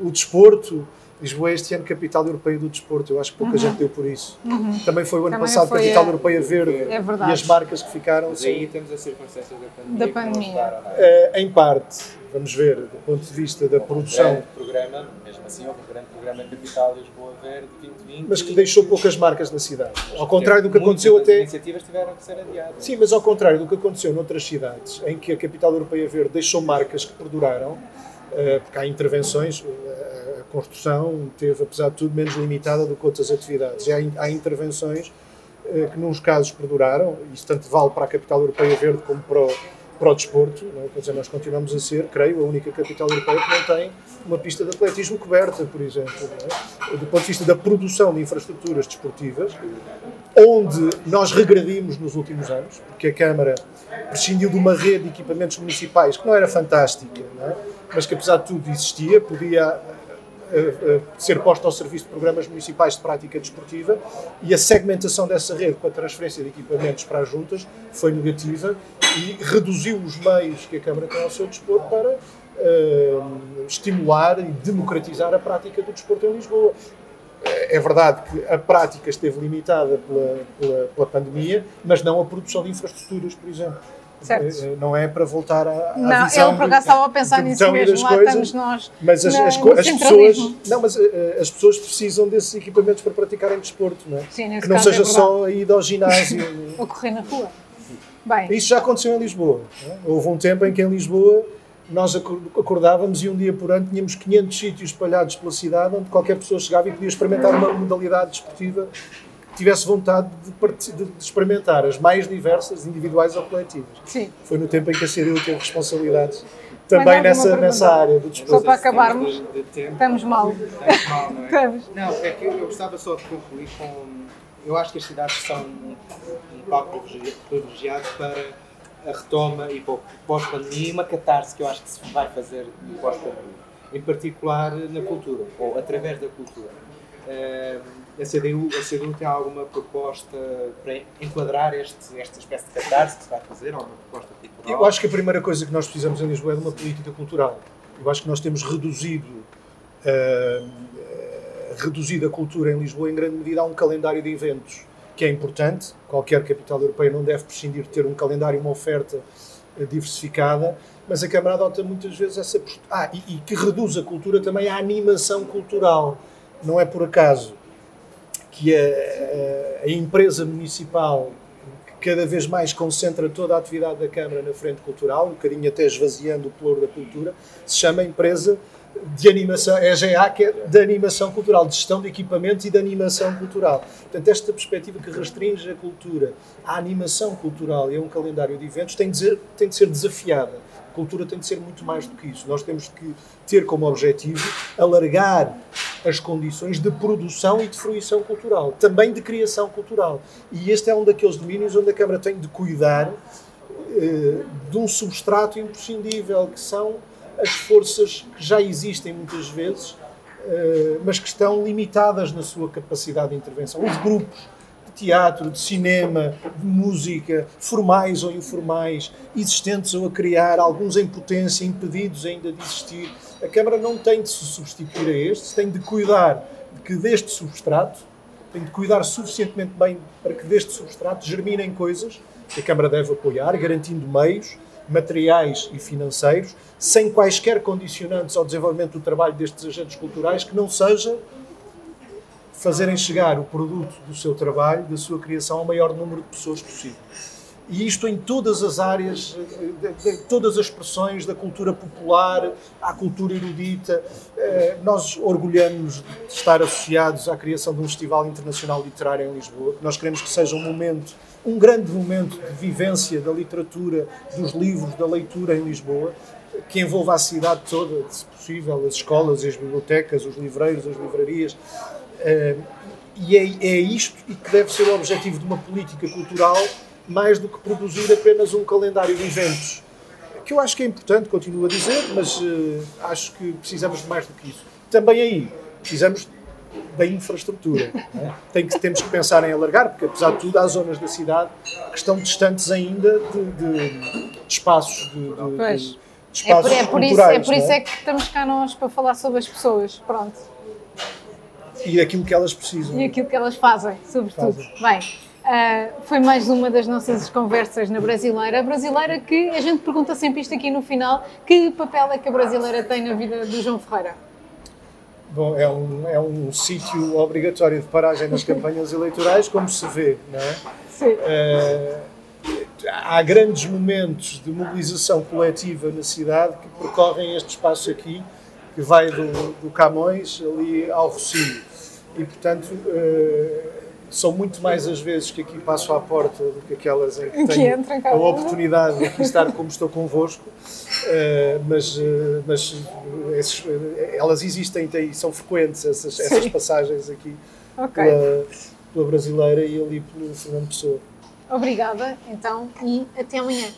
o desporto. Lisboa é este ano capital europeia do desporto, eu acho que pouca gente deu por isso. Também foi o ano Uhum. Também passado capital a- europeia verde É verdade. e as marcas que ficaram Mas aí temos as circunstâncias da pandemia. Da pandemia. ajudaram, não é? Eh, em parte, vamos ver, do ponto de vista da Um produção, grande programa, mesmo assim, houve um grande programa Capital Lisboa Verde 2020. mas que deixou poucas marcas na cidade. Ao contrário do que aconteceu até iniciativas tiveram que ser adiadas. Sim, mas ao contrário do que aconteceu noutras cidades, em que a capital europeia verde deixou marcas que perduraram, eh, porque há intervenções, a construção teve, apesar de tudo, menos limitada do que outras atividades. E há, há intervenções eh, que, nos casos, perduraram, isso tanto vale para a capital europeia verde como para o, para o desporto. Não é? Quer dizer, nós continuamos a ser, creio, a única capital europeia que não tem uma pista de atletismo coberta, por exemplo. é? Do ponto de vista da produção de infraestruturas desportivas, onde nós regredimos nos últimos anos, porque a Câmara prescindiu de uma rede de equipamentos municipais que não era fantástica, não é? mas que apesar de tudo existia, podia ser posta ao serviço de programas municipais de prática desportiva e a segmentação dessa rede com a transferência de equipamentos para as juntas foi negativa e reduziu os meios que a Câmara tem ao seu dispor para eh, estimular e democratizar a prática do desporto em Lisboa. É verdade que a prática esteve limitada pela, pela, pela pandemia, mas não a produção de infraestruturas, por exemplo. Certo. Eh, Não é para voltar à, à Não, visão eu por acaso estava a pensar nisso mesmo. Lá coisas, estamos nós. mas as, na- as, as pessoas, não, mas eh, as pessoas precisam desses equipamentos para praticarem desporto, não é? Sim, nesse que não é seja verdade. só a ida ao ginásio. *laughs* Ou correr na rua. Bem, Isso já aconteceu em Lisboa. não é? Houve um tempo em que em Lisboa nós acor- acordávamos e um dia por ano tínhamos 500 sítios espalhados pela cidade onde qualquer pessoa chegava e podia experimentar uma modalidade desportiva tivesse vontade de, de, experimentar as mais diversas, individuais ou coletivas. Sim. Foi no tempo em que a CDU teve responsabilidades também nessa, nessa área do desporto. Só para acabarmos, de, de estamos mal. Estamos mal, não é? Estamos. Não, é que eu, eu gostava só de concluir com. Eu acho que as cidades são um, um palco privilegiado para a retoma e pós-pandemia e uma catarse que eu acho que se vai fazer no pós-pandemia, em particular na cultura, ou através da cultura. Uh, a CDU, a CDU tem alguma proposta para enquadrar este, esta espécie de catarse que se vai fazer, ou uma proposta tipo Eu acho que a primeira coisa que nós precisamos em Lisboa é de uma política cultural. Eu acho que nós temos reduzido, uh, reduzido a cultura em Lisboa em grande medida a um calendário de eventos, que é importante. Qualquer capital europeia não deve prescindir de ter um calendário uma oferta eh, diversificada, mas a Câmara adota muitas vezes essa. Ah, e, e que reduz a cultura também à animação cultural. Não é por acaso que a, a, empresa municipal cada vez mais concentra toda a atividade da Câmara na frente cultural, um bocadinho até esvaziando o pluro da cultura, se chama empresa de animação, EGA, que é de animação cultural, de gestão de equipamentos e de animação cultural. Portanto, esta perspectiva que restringe a cultura à animação cultural e a um calendário de eventos tem de ser, tem de ser desafiada. Cultura tem de ser muito mais do que isso. Nós temos que ter como objetivo alargar as condições de produção e de fruição cultural, também de criação cultural. E este é um daqueles domínios onde a Câmara tem de cuidar eh, de um substrato imprescindível, que são as forças que já existem muitas vezes, eh, mas que estão limitadas na sua capacidade de intervenção. Os grupos teatro, de cinema, de música, formais ou informais, existentes ou a criar, alguns em potência, impedidos ainda de existir. A Câmara não tem de se substituir a estes, tem de cuidar de que deste substrato, tem de cuidar suficientemente bem para que deste substrato germinem coisas que a Câmara deve apoiar, garantindo meios materiais e financeiros, sem quaisquer condicionantes ao desenvolvimento do trabalho destes agentes culturais, que não seja fazerem chegar o produto do seu trabalho, da sua criação, ao maior número de pessoas possível e isto em todas as áreas, de, todas as expressões, da cultura popular à cultura erudita. Eh, nós orgulhamos de estar associados à criação de um Festival Internacional Literário em Lisboa. Nós queremos que seja um momento, um grande momento de vivência da literatura, dos livros, da leitura em Lisboa, que envolva a cidade toda, se possível, as escolas, as bibliotecas, os livreiros, as livrarias. E é, é isto e que deve ser o objetivo de uma política cultural mais do que produzir apenas um calendário de eventos. Que eu acho que é importante, continuo a dizer, mas uh, acho que precisamos de mais do que isso. Também aí, precisamos da infraestrutura. É? *laughs* Tem que, temos que pensar em alargar, porque apesar de tudo, há zonas da cidade que estão distantes ainda de, de, de espaços de, de, espaços é por, é por isso, é por isso é? é? que estamos cá nós para falar sobre as pessoas. Pronto. E aquilo que elas precisam. E aquilo que elas fazem, sobretudo. Fazem. Bem, Uh, foi mais uma das nossas conversas na Brasileira. A Brasileira que a gente pergunta sempre isto aqui no final: que papel é que a Brasileira tem na vida do João Ferreira? Bom, é um, é um sítio obrigatório de paragem nas campanhas eleitorais, como se vê, não é? Sim. Uh, há grandes momentos de mobilização coletiva na cidade que percorrem este espaço aqui, que vai do, do Camões ali ao Rocio. E, portanto, uh, são muito mais as vezes que aqui passo à porta do que aquelas em que, que tenho a oportunidade de aqui estar como estou convosco, uh, mas, uh, mas esses, elas existem e são frequentes essas, essas passagens aqui okay. pela, pela brasileira e ali pelo Fernando Pessoa. Obrigada, então, e até amanhã.